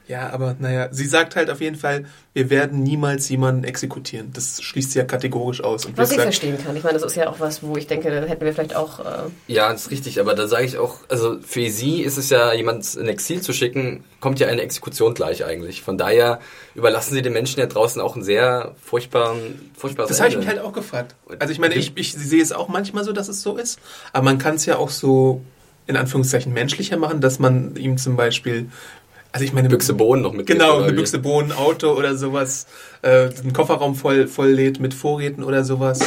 Ja, aber naja, sie sagt halt auf jeden Fall, wir werden niemals jemanden exekutieren. Das schließt sie ja kategorisch aus. Und Was ich gesagt, verstehen kann. Ich meine, das ist ja auch was, wo ich denke, da hätten wir vielleicht auch. Äh, Ja, das ist richtig, aber da sage ich auch, also für sie ist es ja, jemand in Exil zu schicken, kommt ja eine Exekution gleich eigentlich. Von daher überlassen sie den Menschen ja draußen auch einen sehr furchtbaren, furchtbares Das habe ich mich halt auch gefragt. Also ich meine, ich, ich sehe es auch manchmal so, dass es so ist, aber man kann es ja auch so in Anführungszeichen menschlicher machen, dass man ihm zum Beispiel, also ich meine, Büchse Bohnen noch mitgibt. Genau, eine? Büchse Bohnen, Auto oder sowas, äh, einen Kofferraum voll, voll lädt mit Vorräten oder sowas,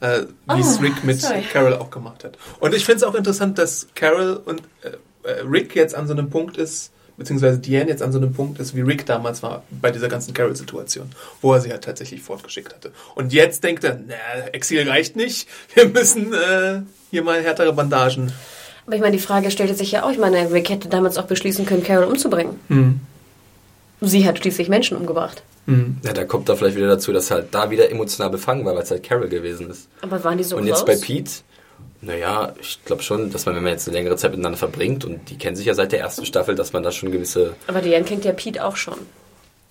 äh, wie es Oh, Rick mit sorry. Carol auch gemacht hat. Und ich finde es auch interessant, dass Carol und äh, äh, Rick jetzt an so einem Punkt ist, beziehungsweise Diane jetzt an so einem Punkt ist, wie Rick damals war bei dieser ganzen Carol-Situation, wo er sie halt tatsächlich fortgeschickt hatte. Und jetzt denkt er, na, Exil reicht nicht, wir müssen äh, hier mal härtere Bandagen. Aber ich meine, die Frage stellte sich ja auch. Ich meine, Rick hätte damals auch beschließen können, Carol umzubringen. Hm. Sie hat schließlich Menschen umgebracht. Hm. Ja, da kommt da vielleicht wieder dazu, dass halt da wieder emotional befangen war, weil es halt Carol gewesen ist. Aber waren die so und close? jetzt bei Pete, naja, ich glaube schon, dass man, wenn man jetzt eine längere Zeit miteinander verbringt, und die kennen sich ja seit der ersten Staffel, dass man da schon gewisse... Aber Diane kennt ja Pete auch schon.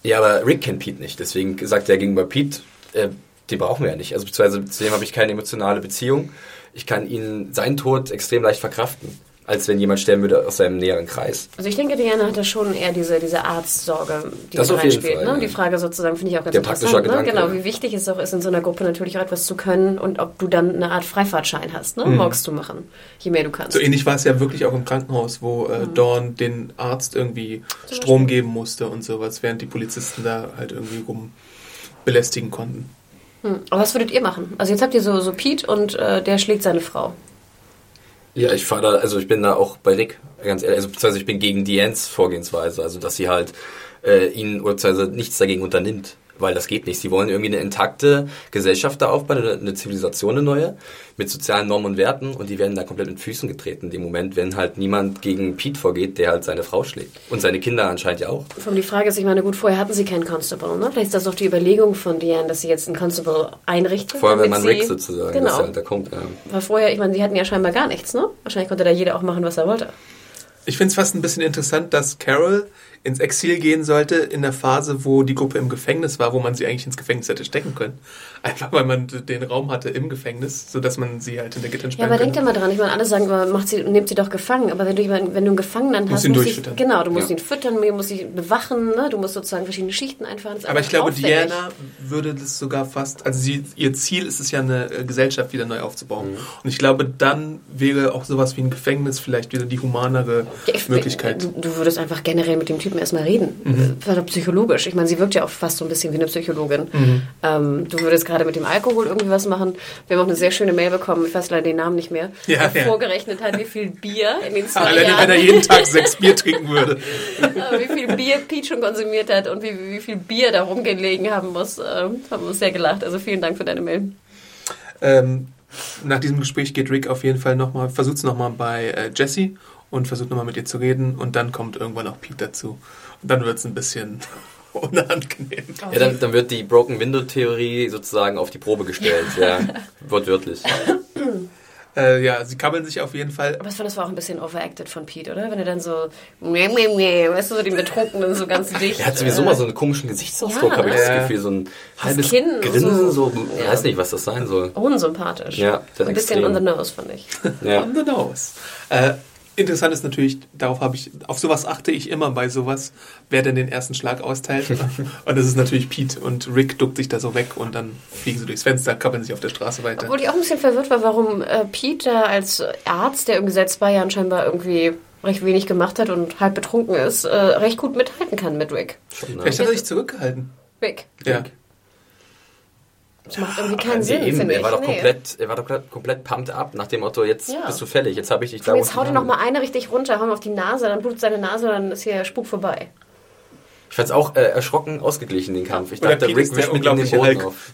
Ja, aber Rick kennt Pete nicht, deswegen sagt er gegenüber Pete, äh, den brauchen wir ja nicht. Also beziehungsweise zu dem habe ich keine emotionale Beziehung. Ich kann ihn, seinen Tod extrem leicht verkraften. als wenn jemand sterben würde aus seinem näheren Kreis. Also ich denke, Diana hat da schon eher diese, diese Arztsorge, die Das auf jeden reinspielt. Fall, ne? Und ja. die Frage sozusagen finde ich auch ganz Der interessant. Ne? Genau, wie wichtig es auch ist, in so einer Gruppe natürlich auch etwas zu können und ob du dann eine Art Freifahrtschein hast, ne? Morgs zu machen, je mehr du kannst. So ähnlich war es ja wirklich auch im Krankenhaus, wo äh, Dawn den Arzt irgendwie Strom geben musste und sowas, während die Polizisten da halt irgendwie rum belästigen konnten. Hm. Aber was würdet ihr machen? Also jetzt habt ihr so, so Pete und äh, der schlägt seine Frau. Ja, ich fahre da, also ich bin da auch bei Rick, ganz ehrlich, also beziehungsweise ich bin gegen Dianes Vorgehensweise, also dass sie halt äh, ihnen oder nichts dagegen unternimmt, weil das geht nicht. Sie wollen irgendwie eine intakte Gesellschaft da aufbauen, eine, eine Zivilisation, eine neue, mit sozialen Normen und Werten und die werden da komplett mit Füßen getreten in dem Moment, wenn halt niemand gegen Pete vorgeht, der halt seine Frau schlägt. Und seine Kinder anscheinend ja auch. Von die Frage ist, ich meine, gut, vorher hatten sie keinen Constable, ne? Vielleicht ist das auch die Überlegung von Diane, dass sie jetzt einen Constable einrichtet. Feuerwehrmann Rick sie- sozusagen, Genau. dass er halt da kommt. Ja. Weil vorher, ich meine, sie hatten ja scheinbar gar nichts, ne? Wahrscheinlich konnte da jeder auch machen, was er wollte. Ich finde es fast ein bisschen interessant, dass Carol ins Exil gehen sollte in der Phase, wo die Gruppe im Gefängnis war, wo man sie eigentlich ins Gefängnis hätte stecken können. Einfach weil man den Raum hatte im Gefängnis, sodass man sie halt in der Gittern Ja, sperren aber denk könnte. da mal dran. Ich meine, alle sagen immer, macht sie, nehmt sie doch gefangen. Aber wenn du jemanden, wenn du einen Gefangenen hast, ihn musst durchfüttern. ihn, genau, du musst Ja. ihn füttern, du musst ihn bewachen, ne? du musst sozusagen verschiedene Schichten einfahren. Aber ich glaube, aufwendig. Diana würde das sogar fast, also sie, ihr Ziel ist es ja, eine äh, Gesellschaft wieder neu aufzubauen. Mhm. Und ich glaube, dann wäre auch sowas wie ein Gefängnis vielleicht wieder die humanere Ja, ich- Möglichkeit. Du, du würdest einfach generell mit dem Typen erstmal reden. Mhm. Doch psychologisch. Ich meine, sie wirkt ja auch fast so ein bisschen wie eine Psychologin. Mhm. Ähm, du würdest gerade mit dem Alkohol irgendwie was machen. Wir haben auch eine sehr schöne Mail bekommen, ich weiß leider den Namen nicht mehr, Ja, der ja. vorgerechnet hat, wie viel Bier in den zwei Alleine Jahren, wenn er jeden Tag sechs Bier trinken würde. äh, wie viel Bier Pete schon konsumiert hat und wie, wie viel Bier da rumgelegen haben muss. Ähm, haben wir uns sehr gelacht. Also vielen Dank für deine Mail. Ähm, nach diesem Gespräch geht Rick auf jeden Fall nochmal, versucht es nochmal bei äh, Jessie und versucht nochmal mit ihr zu reden und dann kommt irgendwann auch Pete dazu. Und dann wird es ein bisschen unangenehm. Ja, dann, dann wird die Broken Window Theorie sozusagen auf die Probe gestellt, ja, wortwörtlich. Äh, ja, sie kabbeln sich auf jeden Fall. Aber ich fand, das war auch ein bisschen overacted von Pete, oder? Wenn er dann so, meh, meh, meh, weißt du, so den Betrunkenen so ganz dicht. Er hat sowieso äh, mal so einen komischen Gesichtsausdruck, Ja, habe ich das. Gefühl, so ein halbes Kinn Grinsen, so. so, Ja. weiß nicht, was das sein soll. Unsympathisch. Ja, das Ein bisschen extrem. on the nose, fand ich. Ja. On the nose. Äh, interessant ist natürlich, darauf habe ich, auf sowas achte ich immer bei sowas, wer denn den ersten Schlag austeilt. und das ist natürlich Pete und Rick duckt sich da so weg und dann fliegen sie durchs Fenster, kabbeln sich auf der Straße weiter. Obwohl ich auch ein bisschen verwirrt war, warum äh, Pete da als Arzt, der irgendwie seit zwei Jahren scheinbar irgendwie recht wenig gemacht hat und halb betrunken ist, äh, recht gut mithalten kann mit Rick. Schon, ne? Vielleicht hat er sich zurückgehalten. Rick. Ja. Das macht irgendwie keinen Nee, Sinn, eben, finde er ich. war doch Nee. komplett, er war doch komplett, komplett pumped up nach dem Motto, jetzt Ja. bist du fertig, jetzt habe ich dich da. Und jetzt haut er noch mal eine richtig runter, hau ihm auf die Nase, dann blutet seine Nase, dann ist hier Spuk vorbei. Ich fand's auch äh, erschrocken ausgeglichen, den Kampf. Ich Oder dachte, Rick mit ihm den Boden auf.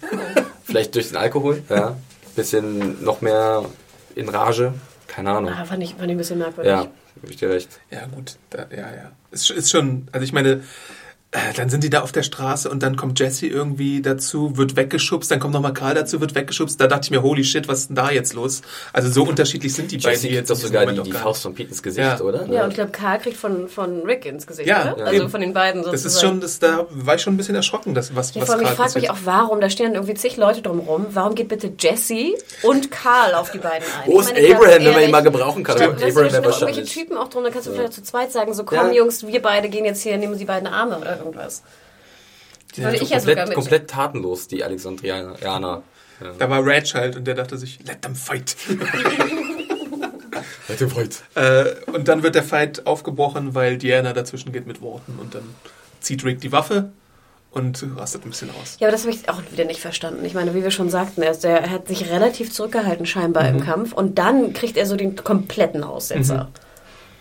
Vielleicht durch den Alkohol, ja. Bisschen noch mehr in Rage. Keine Ahnung. Ah, fand ich, fand ich ein bisschen merkwürdig. Ja, gebe ich dir recht. Ja, gut. Da, ja, ja. Ist, ist schon, also ich meine, dann sind die da auf der Straße und dann kommt Jesse irgendwie dazu, wird weggeschubst, dann kommt nochmal Karl dazu, wird weggeschubst. Da dachte ich mir, holy shit, was ist denn da jetzt los? Also so unterschiedlich sind die beiden Jesse jetzt doch in diesem sogar die, Moment die gar Faust von Pete ins Gesicht, Ja. oder? Ja, und ich glaube, Karl kriegt von, von Rick ins Gesicht, Ja, oder? ja. Also Eben. von den beiden sozusagen. Das ist schon, das, da war ich schon ein bisschen erschrocken, dass, was, Ja, was allem, ich Karl frage mich auch, warum, da stehen irgendwie zig Leute drumrum, warum geht bitte Jesse und Karl auf die beiden ein? Wo ist meine, Abraham, wenn man ihn mal gebrauchen kann? Da Abraham wäre auch irgendwelche wahrscheinlich. Typen auch drum, dann kannst du vielleicht zu zweit sagen, so komm Ja. Jungs, wir beide gehen jetzt hier, nehmen sie beiden Arme oder irgendwas. Ja, Würde ich ja sogar Komplett, mit. komplett tatenlos, die Alexandrianer. Ja. Da war Reg halt und der dachte sich, let them fight. Leute, wollt. äh, und dann wird der Fight aufgebrochen, weil Diana dazwischen geht mit Worten und dann zieht Rick die Waffe und rastet ein bisschen aus. Ja, aber das habe ich auch wieder nicht verstanden. Ich meine, wie wir schon sagten, er, ist er hat sich relativ zurückgehalten scheinbar Mhm. im Kampf und dann kriegt er so den kompletten Aussetzer. Mhm.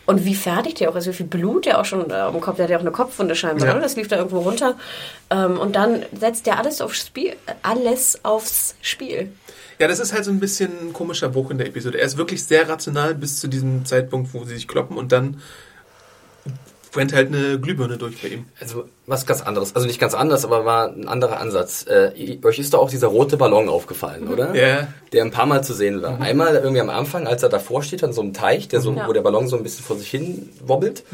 Und wie fertig der auch ist, wie viel Blut der auch schon äh, am Kopf, der hat ja auch eine Kopfwunde scheinbar, Ja. oder? Das lief da irgendwo runter. Ähm, und dann setzt er alles aufs Spiel, alles aufs Spiel. Ja, das ist halt so ein bisschen ein komischer Bruch in der Episode. Er ist wirklich sehr rational bis zu diesem Zeitpunkt, wo sie sich kloppen und dann brennt halt eine Glühbirne durch bei ihm. Also was ganz anderes. Also nicht ganz anders, aber war ein anderer Ansatz. Äh, euch ist doch auch dieser rote Ballon aufgefallen, oder? Ja. Der ein paar Mal zu sehen war. Einmal irgendwie am Anfang, als er davor steht an so einem Teich, der so, Ja. wo der Ballon so ein bisschen vor sich hin wobbelt.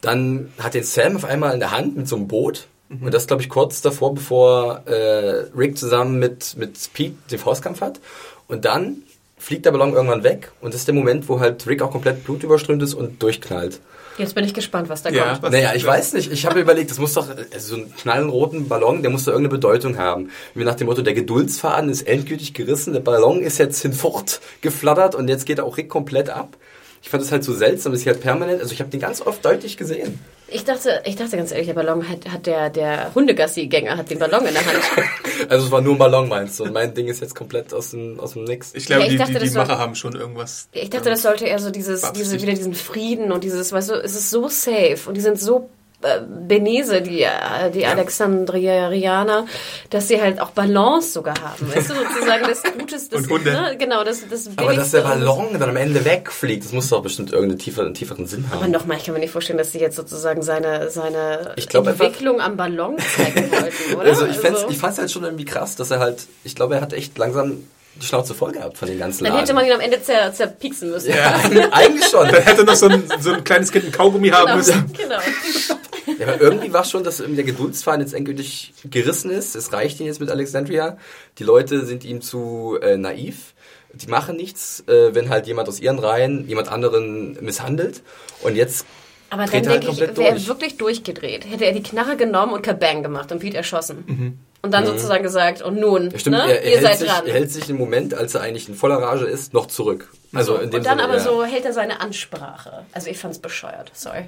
Dann hat den Sam auf einmal in der Hand mit so einem Boot. Und das glaube ich kurz davor, bevor äh, Rick zusammen mit, mit Pete den Faustkampf hat. Und dann fliegt der Ballon irgendwann weg und das ist der Moment, wo halt Rick auch komplett blutüberströmt ist und durchknallt. Jetzt bin ich gespannt, was da Ja. kommt. Was naja, ich weiß nicht. Ich habe mir überlegt, das muss doch, also so einen knallenroten Ballon, der muss doch irgendeine Bedeutung haben. Wie nach dem Motto, der Geduldsfaden ist endgültig gerissen, der Ballon ist jetzt hinfort geflattert und jetzt geht auch Rick komplett ab. Ich fand das halt so seltsam, dass ich halt permanent, also ich habe den ganz oft deutlich gesehen. Ich dachte, ich dachte ganz ehrlich, der Ballon hat, hat der, der Hundegassi-Gänger hat den Ballon in der Hand. Also es war nur ein Ballon, meinst du? Und mein Ding ist jetzt komplett aus dem, aus dem Nix. Ich glaube, Ja, ich die, dachte, die, die Macher haben schon irgendwas. Ich dachte, das sollte eher so dieses, diese, wieder diesen Frieden und dieses, weißt du, es ist so safe und die sind so Benese, die, äh, die Alexandrianer, dass sie halt auch Balance sogar haben. Weißt du, sozusagen das Gutes, das, Und Hunde. Ne, genau, das, das Aber dass der Ballon dann am Ende wegfliegt, das muss doch bestimmt irgendeinen tieferen, tieferen Sinn Aber haben. nochmal, ich kann mir nicht vorstellen, dass sie jetzt sozusagen seine, seine Ich glaub einfach- Entwicklung am Ballon zeigen wollten, oder? Also ich fand's, ich fand's halt schon irgendwie krass, dass er halt, ich glaube, er hat echt langsam die Schnauze voll gehabt von den ganzen dann Laden. hätte man ihn am Ende zer, zerpieksen müssen. Ja. Eigentlich schon. Dann hätte noch so ein, so ein kleines Kind ein Kaugummi haben Genau, müssen. genau. Ja, aber irgendwie war schon, dass der Geduldsfaden jetzt endgültig gerissen ist. Es reicht ihn jetzt mit Alexandria. Die Leute sind ihm zu äh, naiv. Die machen nichts, äh, wenn halt jemand aus ihren Reihen jemand anderen misshandelt. Und jetzt Aber dreht dann er halt denke ich, wäre er wirklich durchgedreht. Hätte er die Knarre genommen und Kabang gemacht und Pete erschossen. Und dann sozusagen gesagt, und nun, Mhm. Ja, stimmt, ne, er, er, ihr hält seid sich, dran. er hält sich im Moment, als er eigentlich in voller Rage ist, noch zurück. Also in dem und dann Sinne, aber ja. so hält er seine Ansprache. Also ich fand's bescheuert, sorry.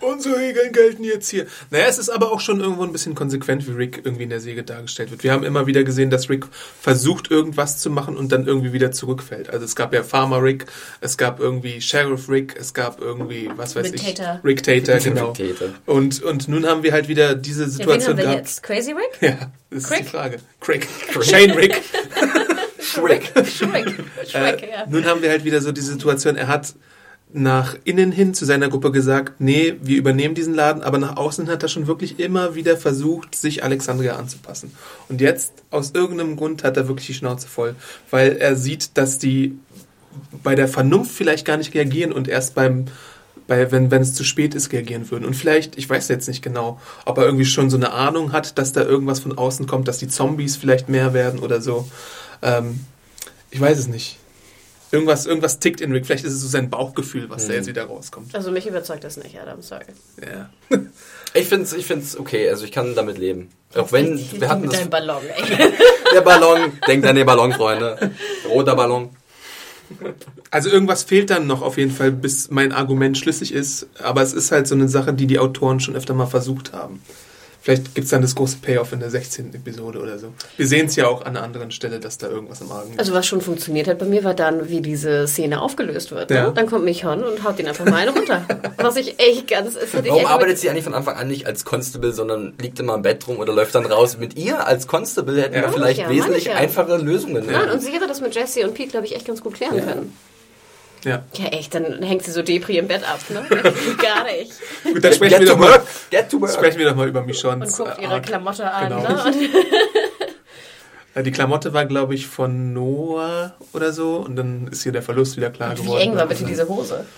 Unsere Regeln gelten jetzt hier. Naja, es ist aber auch schon irgendwo ein bisschen konsequent, wie Rick irgendwie in der Säge dargestellt wird. Wir haben immer wieder gesehen, dass Rick versucht, irgendwas zu machen und dann irgendwie wieder zurückfällt. Also es gab ja Farmer Rick, es gab irgendwie Sheriff Rick, es gab irgendwie, was weiß Rick ich. Tater. Rick Tater, genau. Rick Tater. Und, und nun haben wir halt wieder diese Ja, wen Situation haben wir gehabt. jetzt? Crazy Rick? Ja, das ist Crick? die Frage. Crick. Shane Rick. Schreck. Shrek. Shrek, Äh, ja. Nun haben wir halt wieder so die Situation, er hat nach innen hin zu seiner Gruppe gesagt, nee, wir übernehmen diesen Laden, aber nach außen hat er schon wirklich immer wieder versucht, sich Alexandria anzupassen. Und jetzt, aus irgendeinem Grund, hat er wirklich die Schnauze voll, weil er sieht, dass die bei der Vernunft vielleicht gar nicht reagieren und erst beim bei, wenn, wenn es zu spät ist, reagieren würden. Und vielleicht, ich weiß jetzt nicht genau, ob er irgendwie schon so eine Ahnung hat, dass da irgendwas von außen kommt, dass die Zombies vielleicht mehr werden oder so. Ähm, ich weiß es nicht. Irgendwas, irgendwas tickt in Rick. Vielleicht ist es so sein Bauchgefühl, was da jetzt wieder rauskommt. Also mich überzeugt das nicht, Adam, sorry. Ja. Ich find's, ich find's okay, also ich kann damit leben. Auch wenn, wir hatten mit das, deinem Ballon, ey. der Ballon, denkt an den Ballon, Freunde. Roter Ballon. Also irgendwas fehlt dann noch auf jeden Fall, bis mein Argument schlüssig ist. Aber es ist halt so eine Sache, die die Autoren schon öfter mal versucht haben. Vielleicht gibt's dann das große Payoff in der 16. Episode oder so. Wir sehen es ja auch an einer anderen Stelle, dass da irgendwas im Argen ist. Also was schon funktioniert hat bei mir, war dann, wie diese Szene aufgelöst wird. Ja. Ne? Dann kommt Michon und haut den einfach mal eine runter. Was ich echt ganz... Das Warum echt arbeitet sie eigentlich von Anfang an nicht als Constable, sondern liegt immer im Bett rum oder läuft dann raus? Mit ihr als Constable hätten Ja. wir vielleicht Ja, wesentlich einfache Lösungen. Nein, und sie hätte das mit Jesse und Pete, glaube ich, echt ganz gut klären Ja. können. Ja. Ja, echt, dann hängt sie so Depri im Bett ab, ne? Gar nicht. Gut, dann sprechen Get wir, doch mal, work! Get to work! sprechen wir doch mal über Und Michonnes guckt äh, ihre Arc. Klamotte an, Genau. ne? Und Äh, Die Klamotte war, glaube ich, von Noah oder so. Und dann ist hier der Verlust wieder klar wie geworden. eng war bitte diese Hose?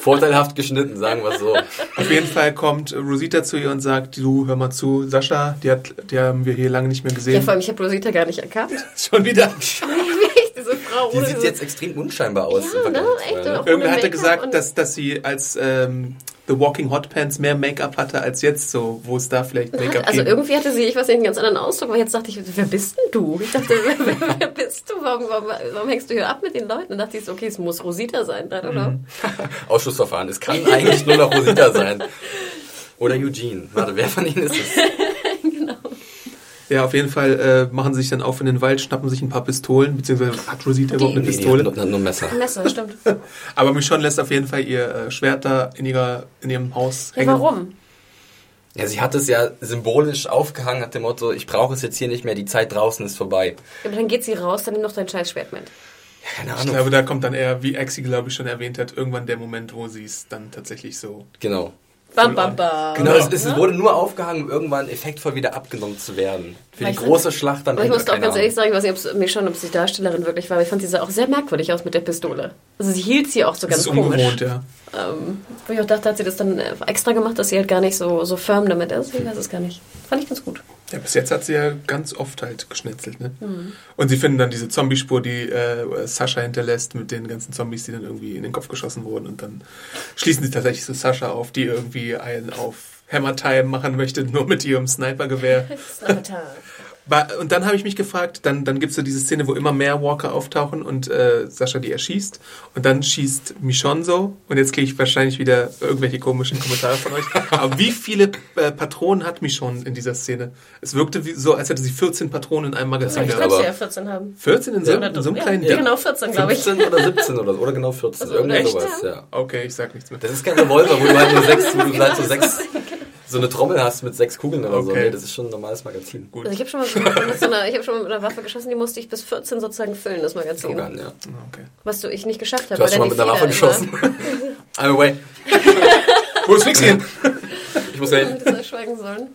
Vorteilhaft geschnitten, sagen wir so. Auf jeden Fall kommt Rosita zu ihr und sagt, du, hör mal zu, Sascha, die, hat, die haben wir hier lange nicht mehr Ja, gesehen. vor allem, ich habe Rosita gar nicht erkannt. Schon wieder. Wie Frau Die sieht jetzt extrem unscheinbar aus. Ja, ne? Echt, vorher, ne? Irgendwer hatte gesagt, dass, dass sie als ähm, The Walking Hot Pants mehr Make-up hatte als jetzt so, wo es da vielleicht Make-up Also gibt. irgendwie hatte sie, ich weiß nicht, einen ganz anderen Ausdruck, aber jetzt dachte ich, wer bist denn du? Ich dachte, wer, wer bist du? Warum, warum, warum hängst du hier ab mit den Leuten? Und dachte ich so, okay, es muss Rosita sein, know. Mhm. Ausschussverfahren. Es kann eigentlich nur noch Rosita sein. Oder Eugene. Warte, wer von ihnen ist es? Ja, auf jeden Fall äh, machen sie sich dann auf in den Wald, schnappen sich ein paar Pistolen, beziehungsweise hat Rosita überhaupt eine Nee, die Pistole. haben nur, nur ein Messer. Ein Messer, stimmt. Aber Michonne lässt auf jeden Fall ihr äh, Schwert da in, ihrer, in ihrem Haus Ja, hängen. warum? Ja, sie hat es ja symbolisch aufgehangen nach dem Motto, ich brauche es jetzt hier nicht mehr, die Zeit draußen ist vorbei. Aber dann geht sie raus, dann nimm doch dein scheiß Schwert mit. Ja, keine Ich Ahnung. glaube, da kommt dann eher, wie Exi, glaube ich, schon erwähnt hat, irgendwann der Moment, wo sie es dann tatsächlich so... Genau. Bam, bam, bam. Genau, es, es Ne? wurde nur aufgehangen, um irgendwann effektvoll wieder abgenommen zu werden. Für Weil die große Schlacht dann Aber ich muss auch ganz ehrlich sagen, ich weiß nicht, ob es mir schon, ob es die Darstellerin wirklich war, aber ich fand sie sah auch sehr merkwürdig aus mit der Pistole. Also sie hielt sie auch so Das ganz ist komisch. ungewohnt, ja. Ähm, wo ich auch dachte, hat sie das dann äh, extra gemacht, dass sie halt gar nicht so, so firm damit ist. Ich weiß es gar nicht. Fand ich ganz gut. Ja, bis jetzt hat sie ja ganz oft halt geschnetzelt, ne? Und sie finden dann diese Zombie-Spur, die äh, Sascha hinterlässt mit den ganzen Zombies, die dann irgendwie in den Kopf geschossen wurden. Und dann schließen sie tatsächlich so Sascha auf, die irgendwie einen auf Hammer Time machen möchte, nur mit ihrem Snipergewehr. Ba- Und dann habe ich mich gefragt, dann, dann gibt es so diese Szene, wo immer mehr Walker auftauchen und äh, Sascha die erschießt. Und dann schießt Michonne so. Und jetzt kriege ich wahrscheinlich wieder irgendwelche komischen Kommentare von euch. Aber wie viele äh, Patronen hat Michonne in dieser Szene? Es wirkte wie, so, als hätte sie 14 Patronen in einem Magazin Ich gehabt. glaube, sie ja 14 haben. 14 in so, in so einem ja, kleinen ja, Ding? genau 14, glaube ich. 15 oder 17 oder, so, oder genau 14. Also, irgendwie sowas, ja. Okay, ich sag nichts mehr. Das ist kein Revolver, wo du halt nur sechs, wo du halt so sechs, so eine Trommel hast mit sechs Kugeln oder so. Okay. Nee, das ist schon ein normales Magazin. Gut. Also ich habe schon, mal mit so einer- ich hab schon mal mit einer Waffe geschossen, die musste ich bis 14 sozusagen füllen, das Magazin. Organ, ja. Okay. Was du ich nicht geschafft habe. Du hast schon mal mit einer Waffe geschossen. I'm away. Wo ist Fixien? Ich muss hin. Hätte ich schweigen sollen.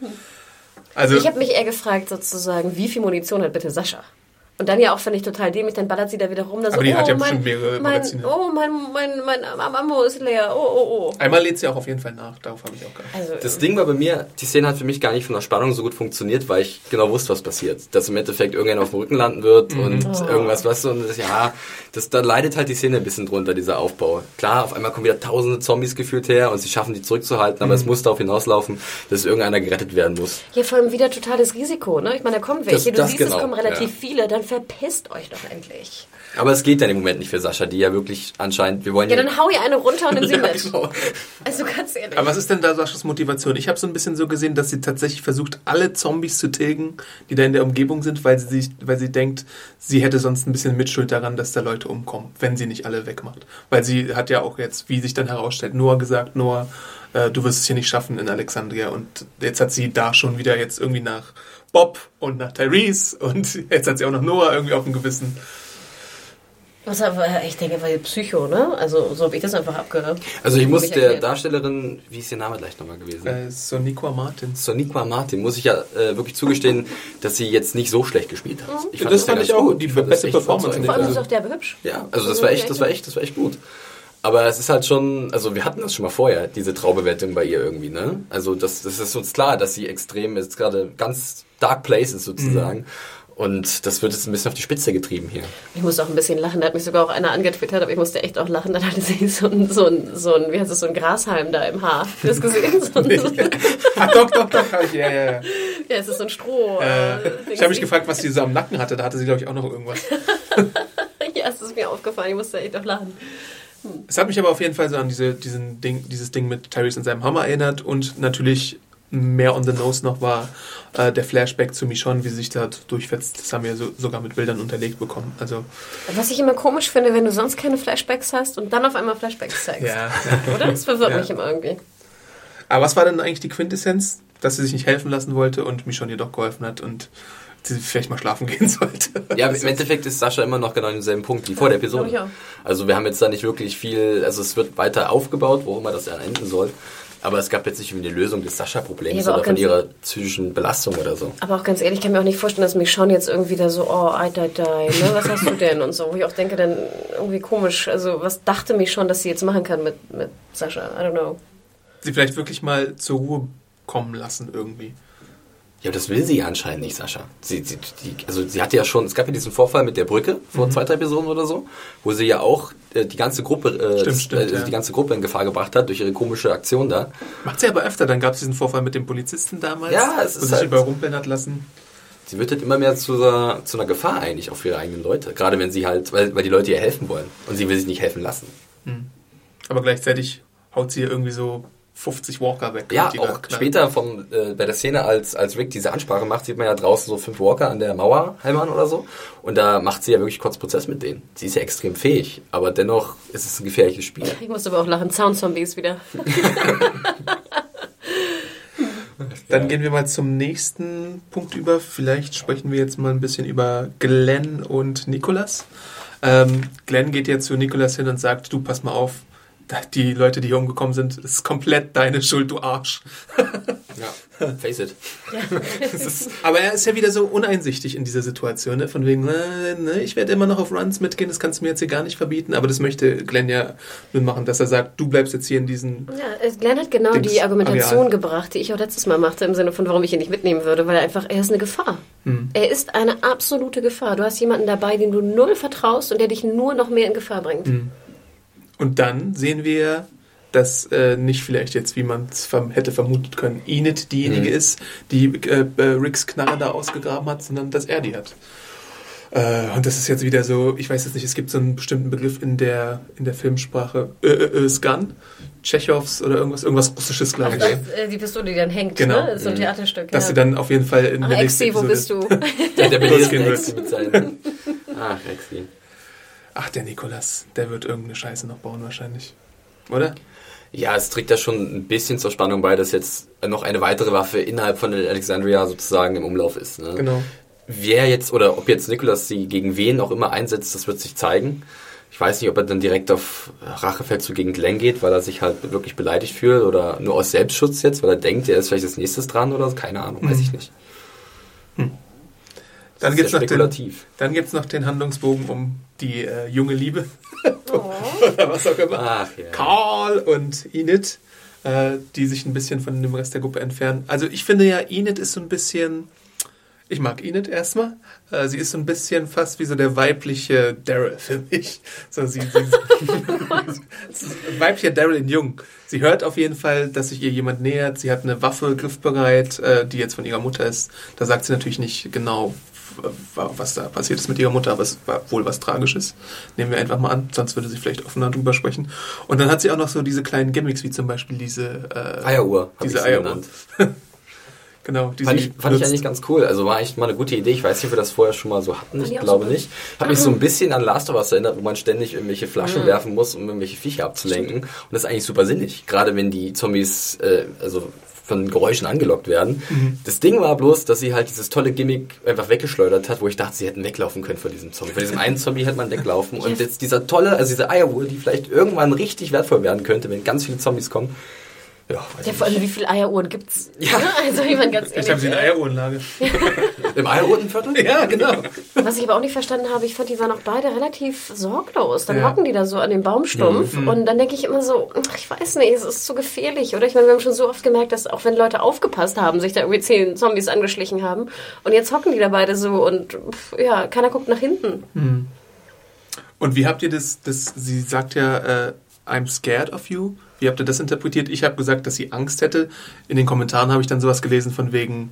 Also, Ich habe mich eher gefragt, sozusagen, wie viel Munition hat bitte Sascha? Und dann ja auch, finde ich, total dämlich, dann ballert sie da wieder rum. Da so, Aber die hat oh, ja mein, bestimmt mehrere mein, Magazine. Oh, mein, mein, mein Am- Ammo ist leer. Oh, oh, oh. einmal lädt sie auch auf jeden Fall nach. Darauf habe ich auch geachtet. Also, Das Ding war bei mir, die Szene hat für mich gar nicht von der Spannung so gut funktioniert, weil ich genau wusste, was passiert. Dass im Endeffekt irgendjemand auf dem Rücken landen wird und irgendwas, weißt du, und das, ja, das, da leidet halt die Szene ein bisschen drunter, dieser Aufbau. Klar, auf einmal kommen wieder tausende Zombies gefühlt her und sie schaffen die zurückzuhalten, aber es muss darauf hinauslaufen, dass irgendeiner gerettet werden muss. Hier vor allem wieder totales Risiko, ne? Ich meine, da kommen welche, Das- du das siehst, genau, es kommen relativ ja. viele, dann verpisst euch doch endlich. Aber es geht dann im Moment nicht für Sascha, die ja wirklich anscheinend, wir wollen Ja, dann hau ihr eine runter und nimm sie Ja, mit. genau. Also ganz ehrlich. Aber was ist denn da Saschas Motivation? Ich habe so ein bisschen so gesehen, dass sie tatsächlich versucht, alle Zombies zu tilgen, die da in der Umgebung sind, weil sie, sich, weil sie denkt, sie hätte sonst ein bisschen Mitschuld daran, dass da Leute umkommen, wenn sie nicht alle wegmacht. Weil sie hat ja auch jetzt, wie sich dann herausstellt, Noah gesagt, Noah, äh, du wirst es hier nicht schaffen in Alexandria. Und jetzt hat sie da schon wieder jetzt irgendwie nach Bob und nach Tyrese und jetzt hat sie auch noch Noah irgendwie auf dem Gewissen. Was aber, ich denke, weil Psycho, ne? Also so habe ich das einfach abgehört. Also ich muss der erklärt. Darstellerin, wie ist ihr Name gleich nochmal gewesen? Äh, Soniqua Martins. Soniqua Martin, muss ich ja äh, wirklich zugestehen, dass sie jetzt nicht so schlecht gespielt hat. Ich Das fand ja ich auch gut. die Ich fand das beste Performance. Vor allem ist Also- auch derbe hübsch. Ja, also das war echt, das war echt, das war echt gut. Aber es ist halt schon, also wir hatten das schon mal vorher, diese Traubewertung bei ihr irgendwie, ne? Also das, das ist uns klar, dass sie extrem jetzt gerade ganz dark places sozusagen. Und das wird jetzt ein bisschen auf die Spitze getrieben hier. Ich musste auch ein bisschen lachen. Da hat mich sogar auch einer angetwittert, aber ich musste echt auch lachen. Dann hatte sie so ein, so ein, so ein wie heißt es, so ein Grashalm da im Haar. Hast du das gesehen? So ein, so, ah, doch, doch, doch. Ja, ja, ja. ja, es ist so ein Stroh. Äh, Ding. ich habe mich gefragt, was sie so am Nacken hatte. Da hatte sie, glaube ich, auch noch irgendwas. Ja, es ist mir aufgefallen. Ich musste echt auch lachen. Es hat mich aber auf jeden Fall so an diese, diesen Ding, dieses Ding mit Tyrese und seinem Hammer erinnert und natürlich mehr on the nose noch war äh, der Flashback zu Michonne, wie sie sich da durchfetzt. Das haben wir so, sogar mit Bildern unterlegt bekommen. Also, Was ich immer komisch finde, wenn du sonst keine Flashbacks hast und dann auf einmal Flashbacks zeigst. ja. Oder? Das verwirrt Ja. mich immer irgendwie. Aber was war denn eigentlich die Quintessenz? Dass sie sich nicht helfen lassen wollte und Michonne ihr doch geholfen hat und sie vielleicht mal schlafen gehen sollte. Ja, im Endeffekt ist Sascha immer noch genau an demselben Punkt wie vor der Episode. ich auch. Also wir haben jetzt da nicht wirklich viel, also es wird weiter aufgebaut, wo immer das dann enden soll. Aber es gab jetzt nicht irgendwie eine Lösung des Sascha-Problems Ja, oder von ihrer psychischen Belastung oder so. Aber auch ganz ehrlich, ich kann mir auch nicht vorstellen, dass Michonne jetzt irgendwie da so, oh, I die die, ne? Was hast du denn? Und so, wo ich auch denke, dann irgendwie komisch. Also, was dachte Michonne, dass sie jetzt machen kann mit, mit Sascha? I don't know. Sie vielleicht wirklich mal zur Ruhe kommen lassen irgendwie. Ja, das will sie ja anscheinend nicht, Sascha. Sie, sie, die, also sie hatte ja schon, es gab ja diesen Vorfall mit der Brücke vor Mhm. zwei, drei Episoden oder so, wo sie ja auch äh, die ganze Gruppe, äh, Stimmt, stimmt, äh, ja. die ganze Gruppe in Gefahr gebracht hat durch ihre komische Aktion da. Macht sie aber öfter. Dann gab es diesen Vorfall mit dem Polizisten damals, Ja, es wo ist sie sich halt- überrumpeln hat lassen. Sie wird halt immer mehr zu, einer- zu einer Gefahr eigentlich auch für ihre eigenen Leute. Gerade wenn sie halt, weil, weil die Leute ihr helfen wollen und sie will sich nicht helfen lassen. Aber gleichzeitig haut sie ihr irgendwie so 50 Walker weg. Ja, auch später vom, äh, bei der Szene, als, als Rick diese Ansprache macht, sieht man ja draußen so fünf Walker an der Mauer heimern oder so. Und da macht sie ja wirklich kurz Prozess mit denen. Sie ist ja extrem fähig, aber dennoch ist es ein gefährliches Spiel. Ich musste aber auch lachen. Sound-Zombies wieder. Dann gehen wir mal zum nächsten Punkt über. Vielleicht sprechen wir jetzt mal ein bisschen über Glenn und Nicholas. Ähm, Glenn geht jetzt zu Nicholas hin und sagt, du pass mal auf, die Leute, die hier umgekommen sind, ist komplett deine Schuld, du Arsch. Ja, face it. Aber er ist ja wieder so uneinsichtig in dieser Situation, ne? Von wegen, äh, ne, ich werde immer noch auf Runs mitgehen, das kannst du mir jetzt hier gar nicht verbieten. Aber das möchte Glenn ja nun machen, dass er sagt, du bleibst jetzt hier in diesen. Ja, äh, Glenn hat genau Dings, die Argumentation Areal. gebracht, die ich auch letztes Mal machte, im Sinne von, warum ich ihn nicht mitnehmen würde, weil er einfach, er ist eine Gefahr. Er ist eine absolute Gefahr. Du hast jemanden dabei, dem du null vertraust und der dich nur noch mehr in Gefahr bringt. Und dann sehen wir, dass äh, nicht vielleicht jetzt, wie man es verm hätte vermutet können, Enid diejenige ist, die äh, äh, Ricks Knarre da ausgegraben hat, sondern dass er die hat. Äh, und das ist jetzt wieder so, ich weiß jetzt nicht, es gibt so einen bestimmten Begriff in der, in der Filmsprache, äh, äh, Scan, Tschechows oder irgendwas, irgendwas Russisches, glaube ich. Das, äh, die Pistole, die dann hängt, Genau. ne? So ein Theaterstück. Dass ja. sie dann auf jeden Fall in Ach, der nächsten Exi, wo bist du? Der, der Exi mit seinen... Ach, Exi. Ach, der Nikolas, der wird irgendeine Scheiße noch bauen wahrscheinlich. Oder? Ja, es trägt ja schon ein bisschen zur Spannung bei, dass jetzt noch eine weitere Waffe innerhalb von Alexandria sozusagen im Umlauf ist. Ne? Genau. Wer jetzt, oder ob jetzt Nicholas sie gegen wen auch immer einsetzt, das wird sich zeigen. Ich weiß nicht, ob er dann direkt auf Rachefeldzug gegen Glenn geht, weil er sich halt wirklich beleidigt fühlt oder nur aus Selbstschutz jetzt, weil er denkt, er ist vielleicht als nächstes dran oder so. Keine Ahnung, weiß ich nicht. Dann gibt's sehr noch den, spekulativ. dann gibt's noch den Handlungsbogen um die äh, junge Liebe. Oh. Oder was auch immer. Ach ja. Karl und Enid, äh, die sich ein bisschen von dem Rest der Gruppe entfernen. Also ich finde ja, Enid ist so ein bisschen. Ich mag Enid erstmal. Äh, sie ist so ein bisschen fast wie so der weibliche Daryl für mich. So, sie, sie, weiblicher Daryl in Jung. Sie hört auf jeden Fall, dass sich ihr jemand nähert. Sie hat eine Waffe griffbereit, äh, die jetzt von ihrer Mutter ist. Da sagt sie natürlich nicht genau, was da passiert ist mit ihrer Mutter, aber es war wohl was Tragisches. Nehmen wir einfach mal an, sonst würde sie vielleicht offener drüber sprechen. Und dann hat sie auch noch so diese kleinen Gimmicks, wie zum Beispiel diese äh, Eieruhr, Diese Eieruhr. genannt. Genau, die Fand ich, fand ich eigentlich ganz cool. Also war echt mal eine gute Idee. Ich weiß nicht, ob wir das vorher schon mal so hatten. Ich glaube super. nicht. Hat mich so ein bisschen an Last of Us erinnert, wo man ständig irgendwelche Mhm. Flaschen werfen muss, um irgendwelche Viecher abzulenken. Und das ist eigentlich super sinnig. Gerade wenn die Zombies, äh, also von Geräuschen angelockt werden. Mhm. Das Ding war bloß, dass sie halt dieses tolle Gimmick einfach weggeschleudert hat, wo ich dachte, sie hätten weglaufen können von diesem Zombie. Von diesem einen Zombie hätte man weglaufen. Und jetzt dieser tolle, also diese Eieruhr, die vielleicht irgendwann richtig wertvoll werden könnte, wenn ganz viele Zombies kommen. Ja, weiß Ja, ich vor allem, wie viele Eieruhren gibt's? Ja. Also, ich meine, ganz Vielleicht haben sie eine ehrlich. Eieruhrenlage. Im Eieruhrenviertel? ja, genau. Was ich aber auch nicht verstanden habe, ich fand, die waren auch beide relativ sorglos. Dann Ja. hocken die da so an dem Baumstumpf und dann denke ich immer so, ach, ich weiß nicht, es ist zu gefährlich, oder? Ich meine, wir haben schon so oft gemerkt, dass auch wenn Leute aufgepasst haben, sich da irgendwie zehn Zombies angeschlichen haben und jetzt hocken die da beide so und pff, ja, keiner guckt nach hinten. Und wie habt ihr das, das sie sagt ja, äh, I'm scared of you. Wie habt ihr das interpretiert? Ich habe gesagt, dass sie Angst hätte. In den Kommentaren habe ich dann sowas gelesen von wegen,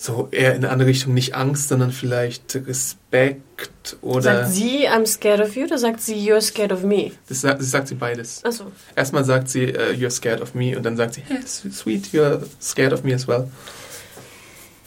so eher in eine andere Richtung, nicht Angst, sondern vielleicht Respekt oder... Sagt sie, I'm scared of you, oder sagt sie, you're scared of me? das, sagt, das sagt sie beides. Achso. Erstmal sagt sie, äh, you're scared of me und dann sagt sie, hey, sweet, you're scared of me as well.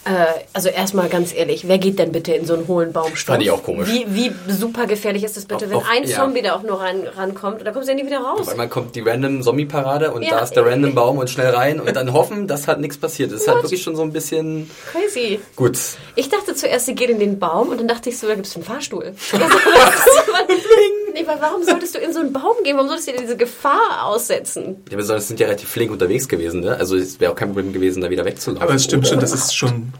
Äh, also erstmal ganz ehrlich, wer geht denn bitte in so einen hohlen Baumstumpf? Fand ich auch komisch. Wie, wie super gefährlich ist das bitte, wenn auf- ein ja. Zombie da auch nur rein, rankommt und da kommst du ja nie wieder raus. Auf einmal kommt die random Zombie-Parade und Ja. da ist der random Baum und schnell rein und dann hoffen, dass halt nichts passiert. Das ist halt wirklich schon so ein bisschen Crazy. gut. Ich dachte zuerst, sie geht in den Baum und dann dachte ich so, da gibt es einen Fahrstuhl. nee, weil warum solltest du in so einen Baum gehen? Warum solltest du dir diese Gefahr aussetzen? Ja, besonders sind ja relativ flink unterwegs gewesen, ne? Also es wäre auch kein Problem gewesen, da wieder wegzulaufen. Aber es stimmt oder? schon, das ist schon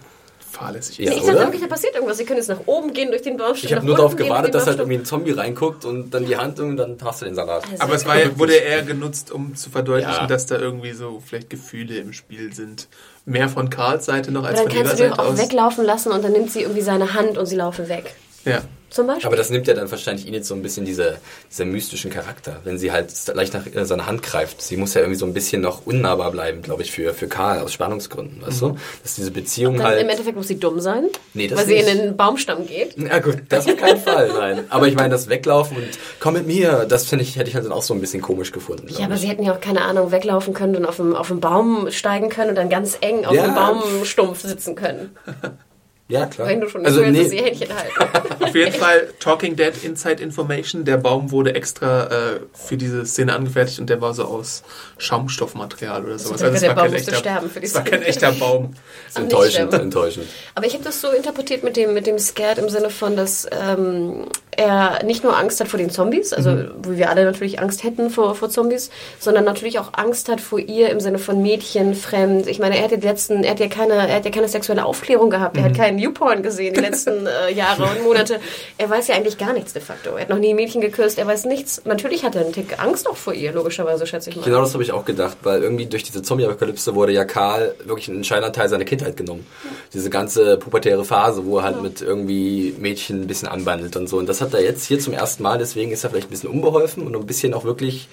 fahrlässig. Ja, ich dachte wirklich, da passiert irgendwas. Sie können jetzt nach oben gehen durch den Baumstumpf. Ich habe nur darauf gewartet, den dass halt irgendwie ein Zombie reinguckt und dann die Hand und dann hast du den Salat. Also- Aber es war, wurde eher genutzt, um zu verdeutlichen, Ja. dass da irgendwie so vielleicht Gefühle im Spiel sind. Mehr von Karls Seite noch als dann von ihrer kannst du die Seite auch aus. weglaufen lassen und dann nimmt sie irgendwie seine Hand und sie laufen weg. Ja. Zum Beispiel. Aber das nimmt ja dann wahrscheinlich Enid so ein bisschen diese, dieser mystischen Charakter, wenn sie halt leicht nach äh, seiner Hand greift. Sie muss ja irgendwie so ein bisschen noch unnahbar bleiben, glaube ich, für, für Karl aus Spannungsgründen, weißt du? Dass diese Beziehung dann halt... im Endeffekt muss sie dumm sein, Nee, das weil sie in nicht. den Baumstamm geht. Ja gut, das auf keinen Fall, nein. Aber ich meine, das Weglaufen und komm mit mir, das finde ich, hätte ich halt dann auch so ein bisschen komisch gefunden. Ja, aber ich. sie hätten ja auch keine Ahnung weglaufen können und auf dem, auf dem Baum steigen können und dann ganz eng auf Ja. dem Baumstumpf sitzen können. ja, klar. Wenn du schon also, so jetzt nee, das ihr Händchen halten. Auf jeden Fall Talking Dead Inside Information. Der Baum wurde extra äh, für diese Szene angefertigt und der war so aus Schaumstoffmaterial oder sowas. denke, es der war Baum musste echter, sterben für die es war Szene. kein echter Baum. enttäuschend, enttäuschend. Aber ich habe das so interpretiert mit dem, mit dem Scared im Sinne von, dass ähm, er nicht nur Angst hat vor den Zombies, also Mhm. wo wir alle natürlich Angst hätten vor, vor Zombies, sondern natürlich auch Angst hat vor ihr im Sinne von Mädchen, fremd. Ich meine, er hat letzten, er hat ja keine, er hat ja keine sexuelle Aufklärung gehabt, Mhm. er hat keinen Newporn gesehen die letzten äh, Jahre und Monate. Er weiß ja eigentlich gar nichts de facto. Er hat noch nie ein Mädchen geküsst, er weiß nichts. Natürlich hat er einen Tick Angst auch vor ihr, logischerweise, schätze ich mal. Genau das habe ich auch gedacht, weil irgendwie durch diese Zombie-Apokalypse wurde ja Karl wirklich ein entscheidender Teil seiner Kindheit genommen. Diese ganze pubertäre Phase, wo er halt mit irgendwie Mädchen ein bisschen anbandelt und so. Und das hat er jetzt hier zum ersten Mal, deswegen ist er vielleicht ein bisschen unbeholfen und ein bisschen auch wirklich,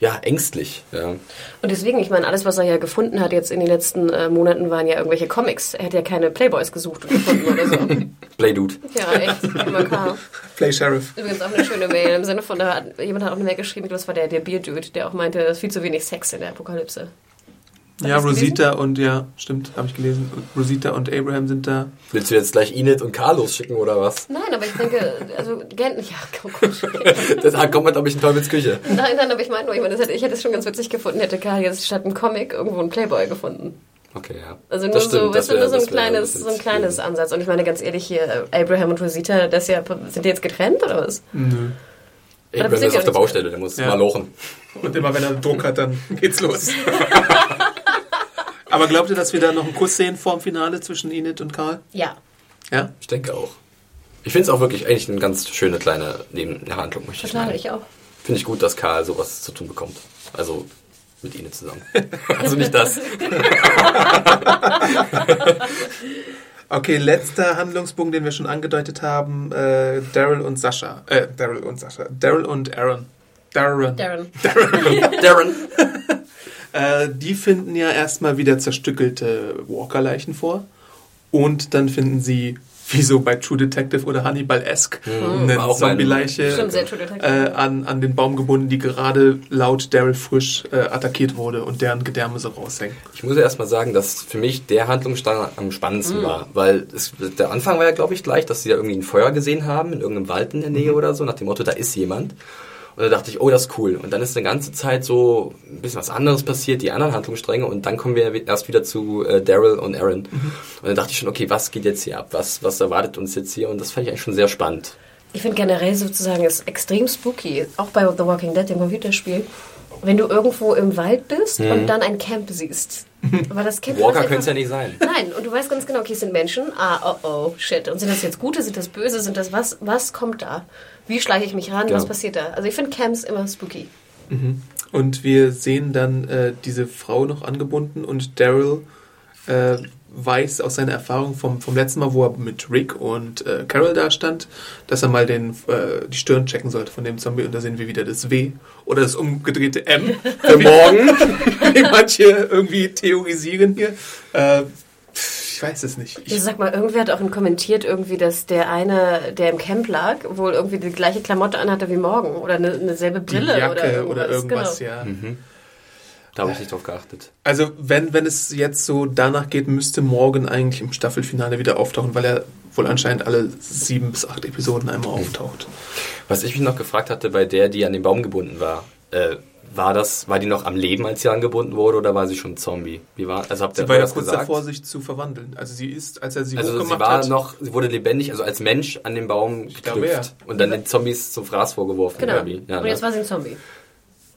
ja, ängstlich. Ja. Und deswegen, ich meine, alles, was er ja gefunden hat jetzt in den letzten äh, Monaten, waren ja irgendwelche Comics. Er hat ja keine Playboys gesucht und gefunden oder so. Play Dude. Ja, echt. Play Sheriff. Übrigens auch eine schöne Mail im Sinne von, da hat, jemand hat auch eine Mail geschrieben, das war der, der Bier-Dude, der auch meinte, es ist viel zu wenig Sex in der Apokalypse. Ja, Rosita und ja, stimmt, habe ich gelesen. Rosita und Abraham sind da. Willst du jetzt gleich Enid und Carlos schicken oder was? Nein, aber ich denke, also, gen- ja, oh Gott. Das kommt man, glaube ich, in Teufels Küche. Nein, nein, aber ich meine nur, ich, meine, das hätte, ich hätte es schon ganz witzig gefunden, hätte Karl jetzt statt einem Comic irgendwo einen Playboy gefunden. Okay, ja. Also nur Das so, stimmt, weißt du, nur so ein kleines, so ein kleines. Ansatz. Und ich meine ganz ehrlich hier, Abraham und Rosita, das ja, sind die jetzt getrennt oder was? Nö. Abraham ist auf der Baustelle, der muss Ja. mal lochen. Und immer wenn er Druck hat, dann geht's los. Aber glaubt ihr, dass wir da noch einen Kuss sehen vor dem Finale zwischen Enid und Karl? Ja. Ja? Ich denke auch. Ich finde es auch wirklich eigentlich eine ganz schöne kleine Nebenhandlung, möchte ich Total, sagen. ich auch. Finde ich gut, dass Karl sowas zu tun bekommt. Also mit ihnen zusammen. also nicht das. Okay, letzter Handlungsbogen, den wir schon angedeutet haben. Äh, Daryl und Sascha. Äh, Daryl und Sascha. Daryl und Aaron. Darren. Darren. Darren. Äh, die finden ja erstmal wieder zerstückelte Walker-Leichen vor. Und dann finden sie, wie so bei True Detective oder Hannibal-esque, eine Auch mein- Zombie-Leiche äh, an, an den Baum gebunden, die gerade laut Daryl frisch äh, attackiert wurde und deren Gedärme so raushängen. Ich muss ja erstmal sagen, dass für mich der Handlungsstrang am spannendsten war. Weil es, der Anfang war ja, glaube ich, gleich, dass sie da irgendwie ein Feuer gesehen haben in irgendeinem Wald in der Nähe oder so, nach dem Motto, da ist jemand. Und da dachte ich, oh, das ist cool. Und dann ist eine ganze Zeit so ein bisschen was anderes passiert, die anderen Handlungsstränge. Und dann kommen wir erst wieder zu äh, Daryl und Aaron. Und dann dachte ich schon, okay, was geht jetzt hier ab? Was, was erwartet uns jetzt hier? Und das fand ich eigentlich schon sehr spannend. Ich finde generell sozusagen ist extrem spooky, auch bei The Walking Dead, dem Computerspiel, wenn du irgendwo im Wald bist und dann ein Camp siehst. Aber das Camp Mhm. Walker könnte es ja nicht sein. Nein, und du weißt ganz genau, okay, es sind Menschen. Ah, oh, oh, shit. Und sind das jetzt gute, sind das böse, sind das was? Was kommt da? Wie schleiche ich mich ran? Ja. Was passiert da? Also ich finde Camps immer spooky. Und wir sehen dann äh, diese Frau noch angebunden und Daryl äh, weiß aus seiner Erfahrung vom, vom letzten Mal, wo er mit Rick und äh, Carol da stand, dass er mal den, äh, die Stirn checken sollte von dem Zombie und da sehen wir wieder das W oder das umgedrehte M für morgen, wie manche irgendwie theorisieren hier. Äh, ich weiß es nicht. Also Ich, sag mal, irgendwer hat auch kommentiert irgendwie, dass der eine, der im Camp lag, wohl irgendwie die gleiche Klamotte anhatte wie morgen oder eine, eine selbe die Brille Jacke oder irgendwas. oder irgendwas, genau. ja. Da habe ich nicht drauf geachtet. Also wenn, wenn es jetzt so danach geht, müsste Morgan eigentlich im Staffelfinale wieder auftauchen, weil er wohl anscheinend alle sieben bis acht Episoden einmal auftaucht. Was ich mich noch gefragt hatte bei der, die an den Baum gebunden war, äh, war das, war die noch am Leben, als sie angebunden wurde, oder war sie schon ein Zombie? Wie war, also habt ihr Sie war ja das kurz gesagt? davor, sich zu verwandeln. Also sie ist, als er sie also sie hochgemacht war hat, noch, sie wurde lebendig, also als Mensch an den Baum glaube, geknüpft ja. und dann den Zombies zum Fraß vorgeworfen. Genau. Ja, und ne? jetzt war sie ein Zombie.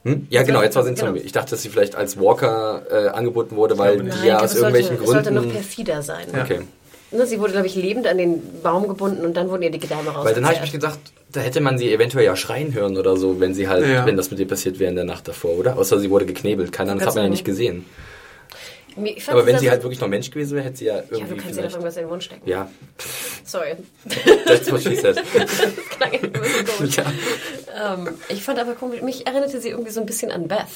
hm? ja genau, jetzt war sie ein Genau. Zombie. Ich dachte, dass sie vielleicht als Walker äh, angeboten wurde, weil die ja aus irgendwelchen sollte, es sollte noch Gründen... perfider sein. Ja. Okay. Ne, sie wurde, glaube ich, lebend an den Baum gebunden und dann wurden ihr die Gedärme raus. Weil dann habe ich mich gedacht, da hätte man sie eventuell ja schreien hören oder so, wenn sie halt, Ja. wenn das mit ihr passiert wäre in der Nacht davor, oder? Außer sie wurde geknebelt. Keine Ahnung, das hat man ja nicht gesehen. Ich fand Aber wenn sie halt wirklich noch Mensch gewesen wäre, hätte sie ja Ja, irgendwie du kannst dir doch irgendwas in den Mund stecken. Ja, Sorry. that's what she said. Das klang ein bisschen komisch. ja. Ähm, ich fand aber komisch, mich erinnerte sie irgendwie so ein bisschen an Beth.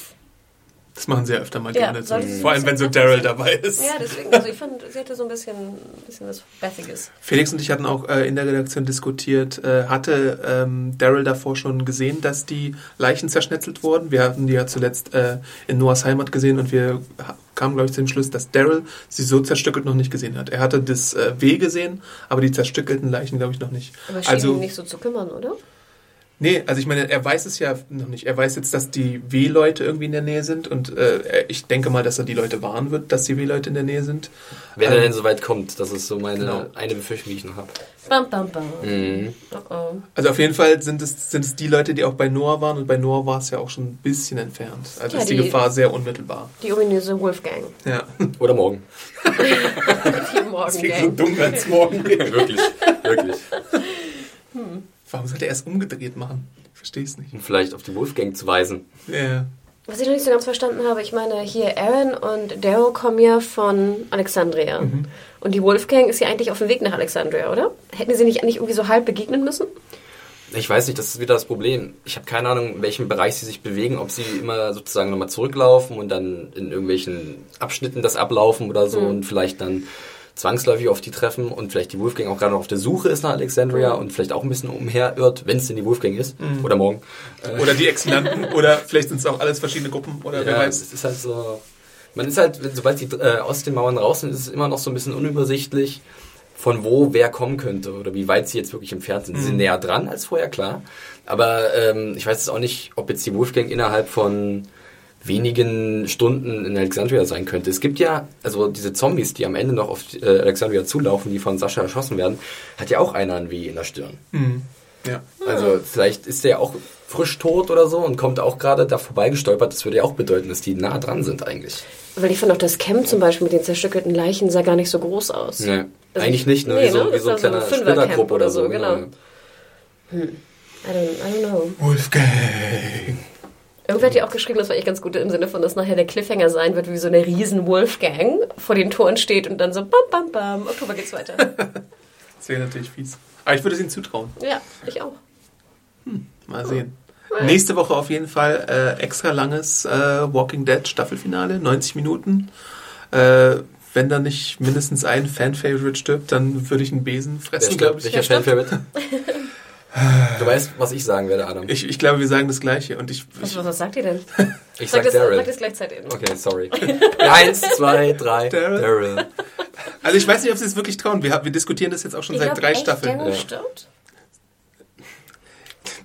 Das machen sie ja öfter mal Ja, gerne. sie Vor allem, wenn so Daryl dabei ist. Ja, deswegen, also ich fand, sie hatte so ein bisschen, ein bisschen was Bethiges. Felix und ich hatten auch äh, in der Redaktion diskutiert, äh, hatte ähm, Daryl davor schon gesehen, dass die Leichen zerschnetzelt wurden. Wir hatten die ja zuletzt äh, in Noahs Heimat gesehen und wir kamen, glaube ich, zu dem Schluss, dass Daryl sie so zerstückelt noch nicht gesehen hat. Er hatte das äh, W gesehen, aber die zerstückelten Leichen, glaube ich, noch nicht. Aber schien ihn Also nicht so zu kümmern, oder? Nee, also ich meine, er weiß es ja noch nicht. Er weiß jetzt, dass die W-Leute irgendwie in der Nähe sind und äh, ich denke mal, dass er die Leute warnen wird, dass die W-Leute in der Nähe sind. Wenn er Ähm, denn so weit kommt, das ist so meine Genau. eine Befürchtung, die ich noch habe. Bam, bam, bam. Mhm. Oh, oh. Also auf jeden Fall sind es, sind es die Leute, die auch bei Noah waren und bei Noah war es ja auch schon ein bisschen entfernt. Also Ja, ist die, die- Gefahr sehr unmittelbar. Die ominöse Wolfgang. Ja. Oder morgen. Die Es klingt so wenn es morgen geht. wirklich, wirklich. Warum sollte er es umgedreht machen? Ich verstehe es nicht. Und vielleicht auf die Wolfgang zu weisen. Ja. Was ich noch nicht so ganz verstanden habe, ich meine, hier Aaron und Daryl kommen ja von Alexandria. Und die Wolfgang ist ja eigentlich auf dem Weg nach Alexandria, oder? Hätten sie nicht eigentlich irgendwie so halb begegnen müssen? Ich weiß nicht, das ist wieder das Problem. Ich habe keine Ahnung, in welchem Bereich sie sich bewegen, ob sie immer sozusagen nochmal zurücklaufen und dann in irgendwelchen Abschnitten das ablaufen oder so und vielleicht dann zwangsläufig auf die treffen und vielleicht die Wolfgang auch gerade noch auf der Suche ist nach Alexandria und vielleicht auch ein bisschen umherirrt, wenn es denn die Wolfgang ist oder morgen. Oder die Exilanten oder vielleicht sind es auch alles verschiedene Gruppen oder wer ja, weiß. es ist halt so. Man ist halt, sobald die äh, aus den Mauern raus sind, ist es immer noch so ein bisschen unübersichtlich, von wo wer kommen könnte oder wie weit sie jetzt wirklich entfernt sind. Sie sind näher dran als vorher, klar. Aber ähm, ich weiß jetzt auch nicht, ob jetzt die Wolfgang innerhalb von wenigen Stunden in Alexandria sein könnte. Es gibt ja, also diese Zombies, die am Ende noch auf äh, Alexandria zulaufen, die von Sascha erschossen werden, hat ja auch einer ein W in der Stirn. Mhm. Ja. Also vielleicht ist der ja auch frisch tot oder so und kommt auch gerade da vorbeigestolpert. Das würde ja auch bedeuten, dass die nah dran sind eigentlich. Weil ich fand auch das Camp zum Beispiel mit den zerstückelten Leichen sah gar nicht so groß aus. Nee, Also eigentlich nicht, ne? nee, wie so, ne? wie so ein so kleiner Fünfercamp Splittergruppe oder so. so, genau. ja. I, don't, I don't know. Wolfgang. Irgendwer hat ja auch geschrieben, das war echt ganz gut im Sinne von, dass nachher der Cliffhanger sein wird, wie so eine riesen Wolfgang vor den Toren steht und dann so bam, bam, bam, Oktober geht's weiter. Das wäre natürlich fies. Aber ich würde es ihnen zutrauen. ja, ich auch. Mal sehen. Nächste Woche auf jeden Fall äh, extra langes äh, Walking Dead Staffelfinale, 90 Minuten. Äh, wenn da nicht mindestens ein Fan-Favorite stirbt, dann würde ich einen Besen fressen, glaube ich. Welcher stirbt? Fanfavorite? du weißt, was ich sagen werde, Adam. ich. Ich glaube, wir sagen das Gleiche. Und ich, Was, ich was, was sagt ihr denn? Ich sag es, sagt Daryl. es gleichzeitig. Okay, sorry. Eins, zwei, drei. Daryl? Daryl. also ich weiß nicht, ob sie es wirklich trauen. Wir, wir diskutieren das jetzt auch schon Ich seit glaub, drei echt, Staffeln. Daryl Ja. stirbt?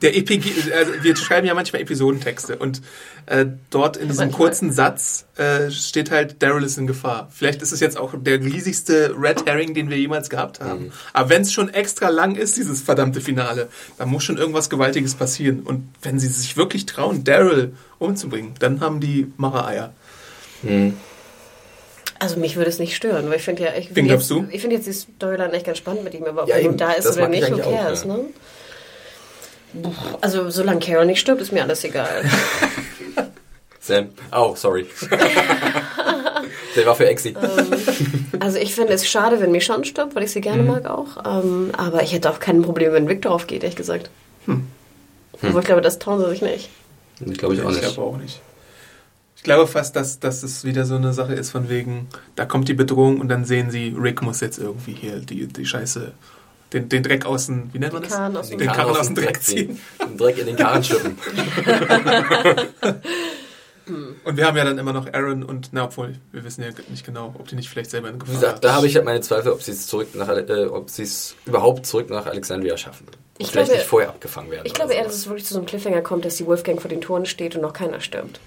Der EPG, also wir schreiben ja manchmal Episodentexte und äh, dort in diesem Manchmal. kurzen Satz äh, steht halt Daryl ist in Gefahr. Vielleicht ist es jetzt auch der riesigste Red Herring, den wir jemals gehabt haben. Mhm. Aber wenn es schon extra lang ist, dieses verdammte Finale, dann muss schon irgendwas Gewaltiges passieren. Und wenn sie sich wirklich trauen, Daryl umzubringen, dann haben die Macher-Eier. Hm. Also mich würde es nicht stören, weil ich finde ja, ich Wen finde glaubst jetzt, du? ich finde jetzt die Storyline echt ganz spannend mit ihm, aber ob Ja, er nun eben. da ist Das oder nicht, cares, ja. ne? Also solange Carol nicht stirbt, ist mir alles egal. Sam. Oh, sorry. Der war für Exi. Also ich finde es schade, wenn Michonne stirbt, weil ich sie Mhm. gerne mag auch. Ähm, aber ich hätte auch kein Problem, wenn Victor aufgeht, ehrlich gesagt. Hm. Obwohl ich glaube, das trauen sie sich nicht. Ich glaube ich auch Ich nicht. glaube auch nicht. Ich glaube fast, dass, dass es wieder so eine Sache ist von wegen, da kommt die Bedrohung und dann sehen sie, Rick muss jetzt irgendwie hier die, die Scheiße, den, den Dreck aus dem, wie nennt man Den das? Karren aus den dem- Karren aus dem Dreck ziehen. Den Dreck in den Karren schippen. Und wir haben ja dann immer noch Aaron und, na, obwohl, wir wissen ja nicht genau, ob die nicht vielleicht selber in Wie Gefahr gesagt, da habe ich halt meine Zweifel, ob sie es zurück nach, äh, ob sie es überhaupt zurück nach Alexandria schaffen. Ich Vielleicht glaube- nicht vorher abgefangen werden. Ich glaube eher, dass es wirklich zu so einem Cliffhanger kommt, dass die Wolfgang vor den Toren steht und noch keiner stirbt.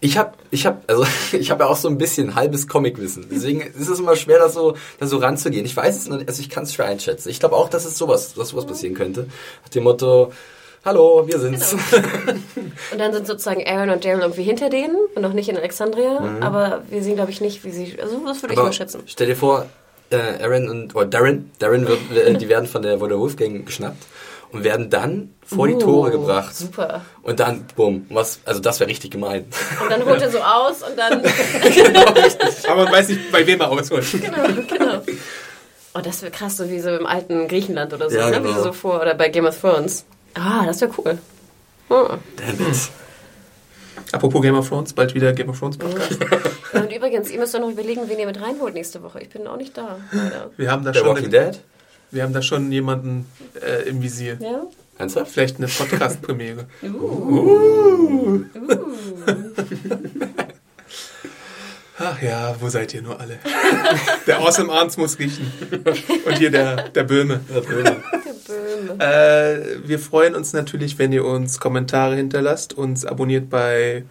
Ich habe, ich habe, also ich habe ja auch so ein bisschen halbes Comicwissen. Deswegen ist es immer schwer, da so, da so ranzugehen. Ich weiß es also ich kann es schwer einschätzen. Ich glaube auch, dass es sowas, dass sowas passieren könnte. Nach dem Motto, hallo, wir sind's. Und dann sind sozusagen Aaron und Daryl irgendwie hinter denen und noch nicht in Alexandria. Mhm. Aber wir sehen, glaube ich, nicht, wie sie. Also, das würde ich mal schätzen. Stell dir vor, äh, Aaron und oder Darren, Darren wird, äh, die werden von der, von der Wolfgang geschnappt und werden dann vor die Uh, Tore gebracht. Super. Und dann, bumm, was, also das wäre richtig gemein. Und dann holt er so aus und dann. Aber man weiß nicht, bei wem er ausholt. genau, genau. Oh, das wäre krass, so wie so im alten Griechenland oder so, Ja, ne? Wie genau. so vor, oder bei Game of Thrones. Ah, das wäre cool. Hm. Damn it. Apropos Game of Thrones, bald wieder Game of Thrones Podcast. Ja, Und übrigens, ihr müsst doch noch überlegen, wen ihr mit reinholt nächste Woche. Ich bin auch nicht da, leider. Wir haben da Der schon, Walking Dead? Wir haben da schon jemanden äh, im Visier. Ja? Ernsthaft? Vielleicht eine Podcast-Premiere. Uh. Ach ja, wo seid ihr nur alle? Der Awesome Arns muss riechen. Und hier der, der Böhme. Der Böhme. Der Böhme. Äh, wir freuen uns natürlich, wenn ihr uns Kommentare hinterlasst, uns abonniert bei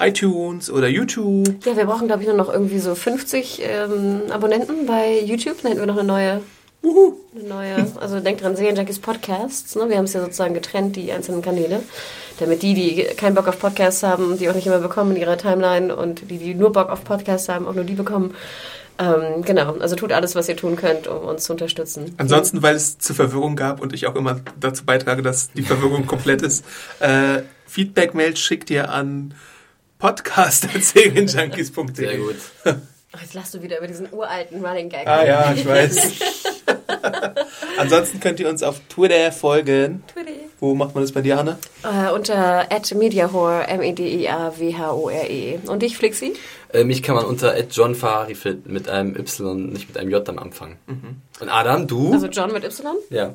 iTunes oder YouTube. Ja, wir brauchen, glaube ich, nur noch irgendwie so 50 ähm, Abonnenten bei YouTube. Dann hätten wir noch eine neue. Eine neue, also denkt dran, Serienjunkies Podcasts. Ne? Wir haben es ja sozusagen getrennt, die einzelnen Kanäle. Damit die, die keinen Bock auf Podcasts haben, die auch nicht immer bekommen in ihrer Timeline und die, die nur Bock auf Podcasts haben, auch nur die bekommen. Ähm, genau, also tut alles, was ihr tun könnt, um uns zu unterstützen. Ansonsten, weil es zur Verwirrung gab und ich auch immer dazu beitrage, dass die Verwirrung komplett ist, äh, Feedback-Mails schickt ihr an podcast.serienjunkies.de. Sehr gut. Jetzt lachst du wieder über diesen uralten Running Gag. Ah ja, ich weiß. Ansonsten könnt ihr uns auf Twitter folgen. Twitter. Wo macht man das bei dir, Anne? Äh, unter @mediahore, M-E-D-I-A-W-H-O-R-E. Und dich, Flixi? Äh, mich kann man unter John Farifit mit einem Y, nicht mit einem J am Anfang. Und Adam, du? Also John mit Y? ja.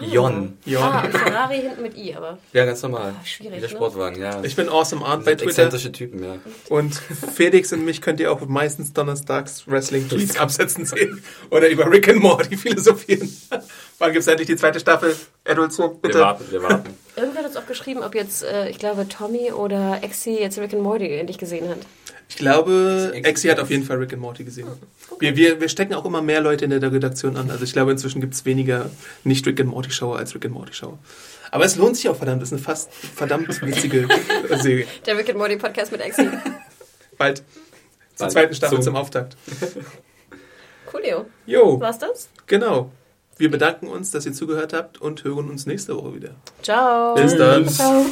Ah. Jon. Jon. Ah, Ferrari hinten mit I, aber. Ja, ganz normal. Ah, schwierig, Wie der ne? Sportwagen, ja. Ich bin Awesome Arndt bei Twitter. exzentrische Typen, ja. Und Felix und mich könnt ihr auch meistens donnerstags Wrestling-Tweets absetzen sehen. Oder über Rick and Morty philosophieren. Wann gibt es endlich die zweite Staffel? Edulzo, Wir bitte. warten, wir warten. Irgendwer hat uns auch geschrieben, ob jetzt, äh, ich glaube, Tommy oder Exi jetzt Rick and Morty endlich gesehen hat. Ich glaube, Exi- hat auf jeden Fall Rick and Morty gesehen. Wir, wir, wir stecken auch immer mehr Leute in der Redaktion an. Also ich glaube, inzwischen gibt es weniger nicht Rick and Morty Schauer als Rick and Morty Schauer. Aber es lohnt sich auch verdammt. Das ist eine fast verdammt witzige Serie. Der Rick and Morty Podcast mit Exi. Bald. Zur Bald. zweiten Staffel Zum- zum Auftakt. Coolio. Jo, War's das? genau. Wir bedanken uns, dass ihr zugehört habt und hören uns nächste Woche wieder. Ciao. Bis dann. Ciao.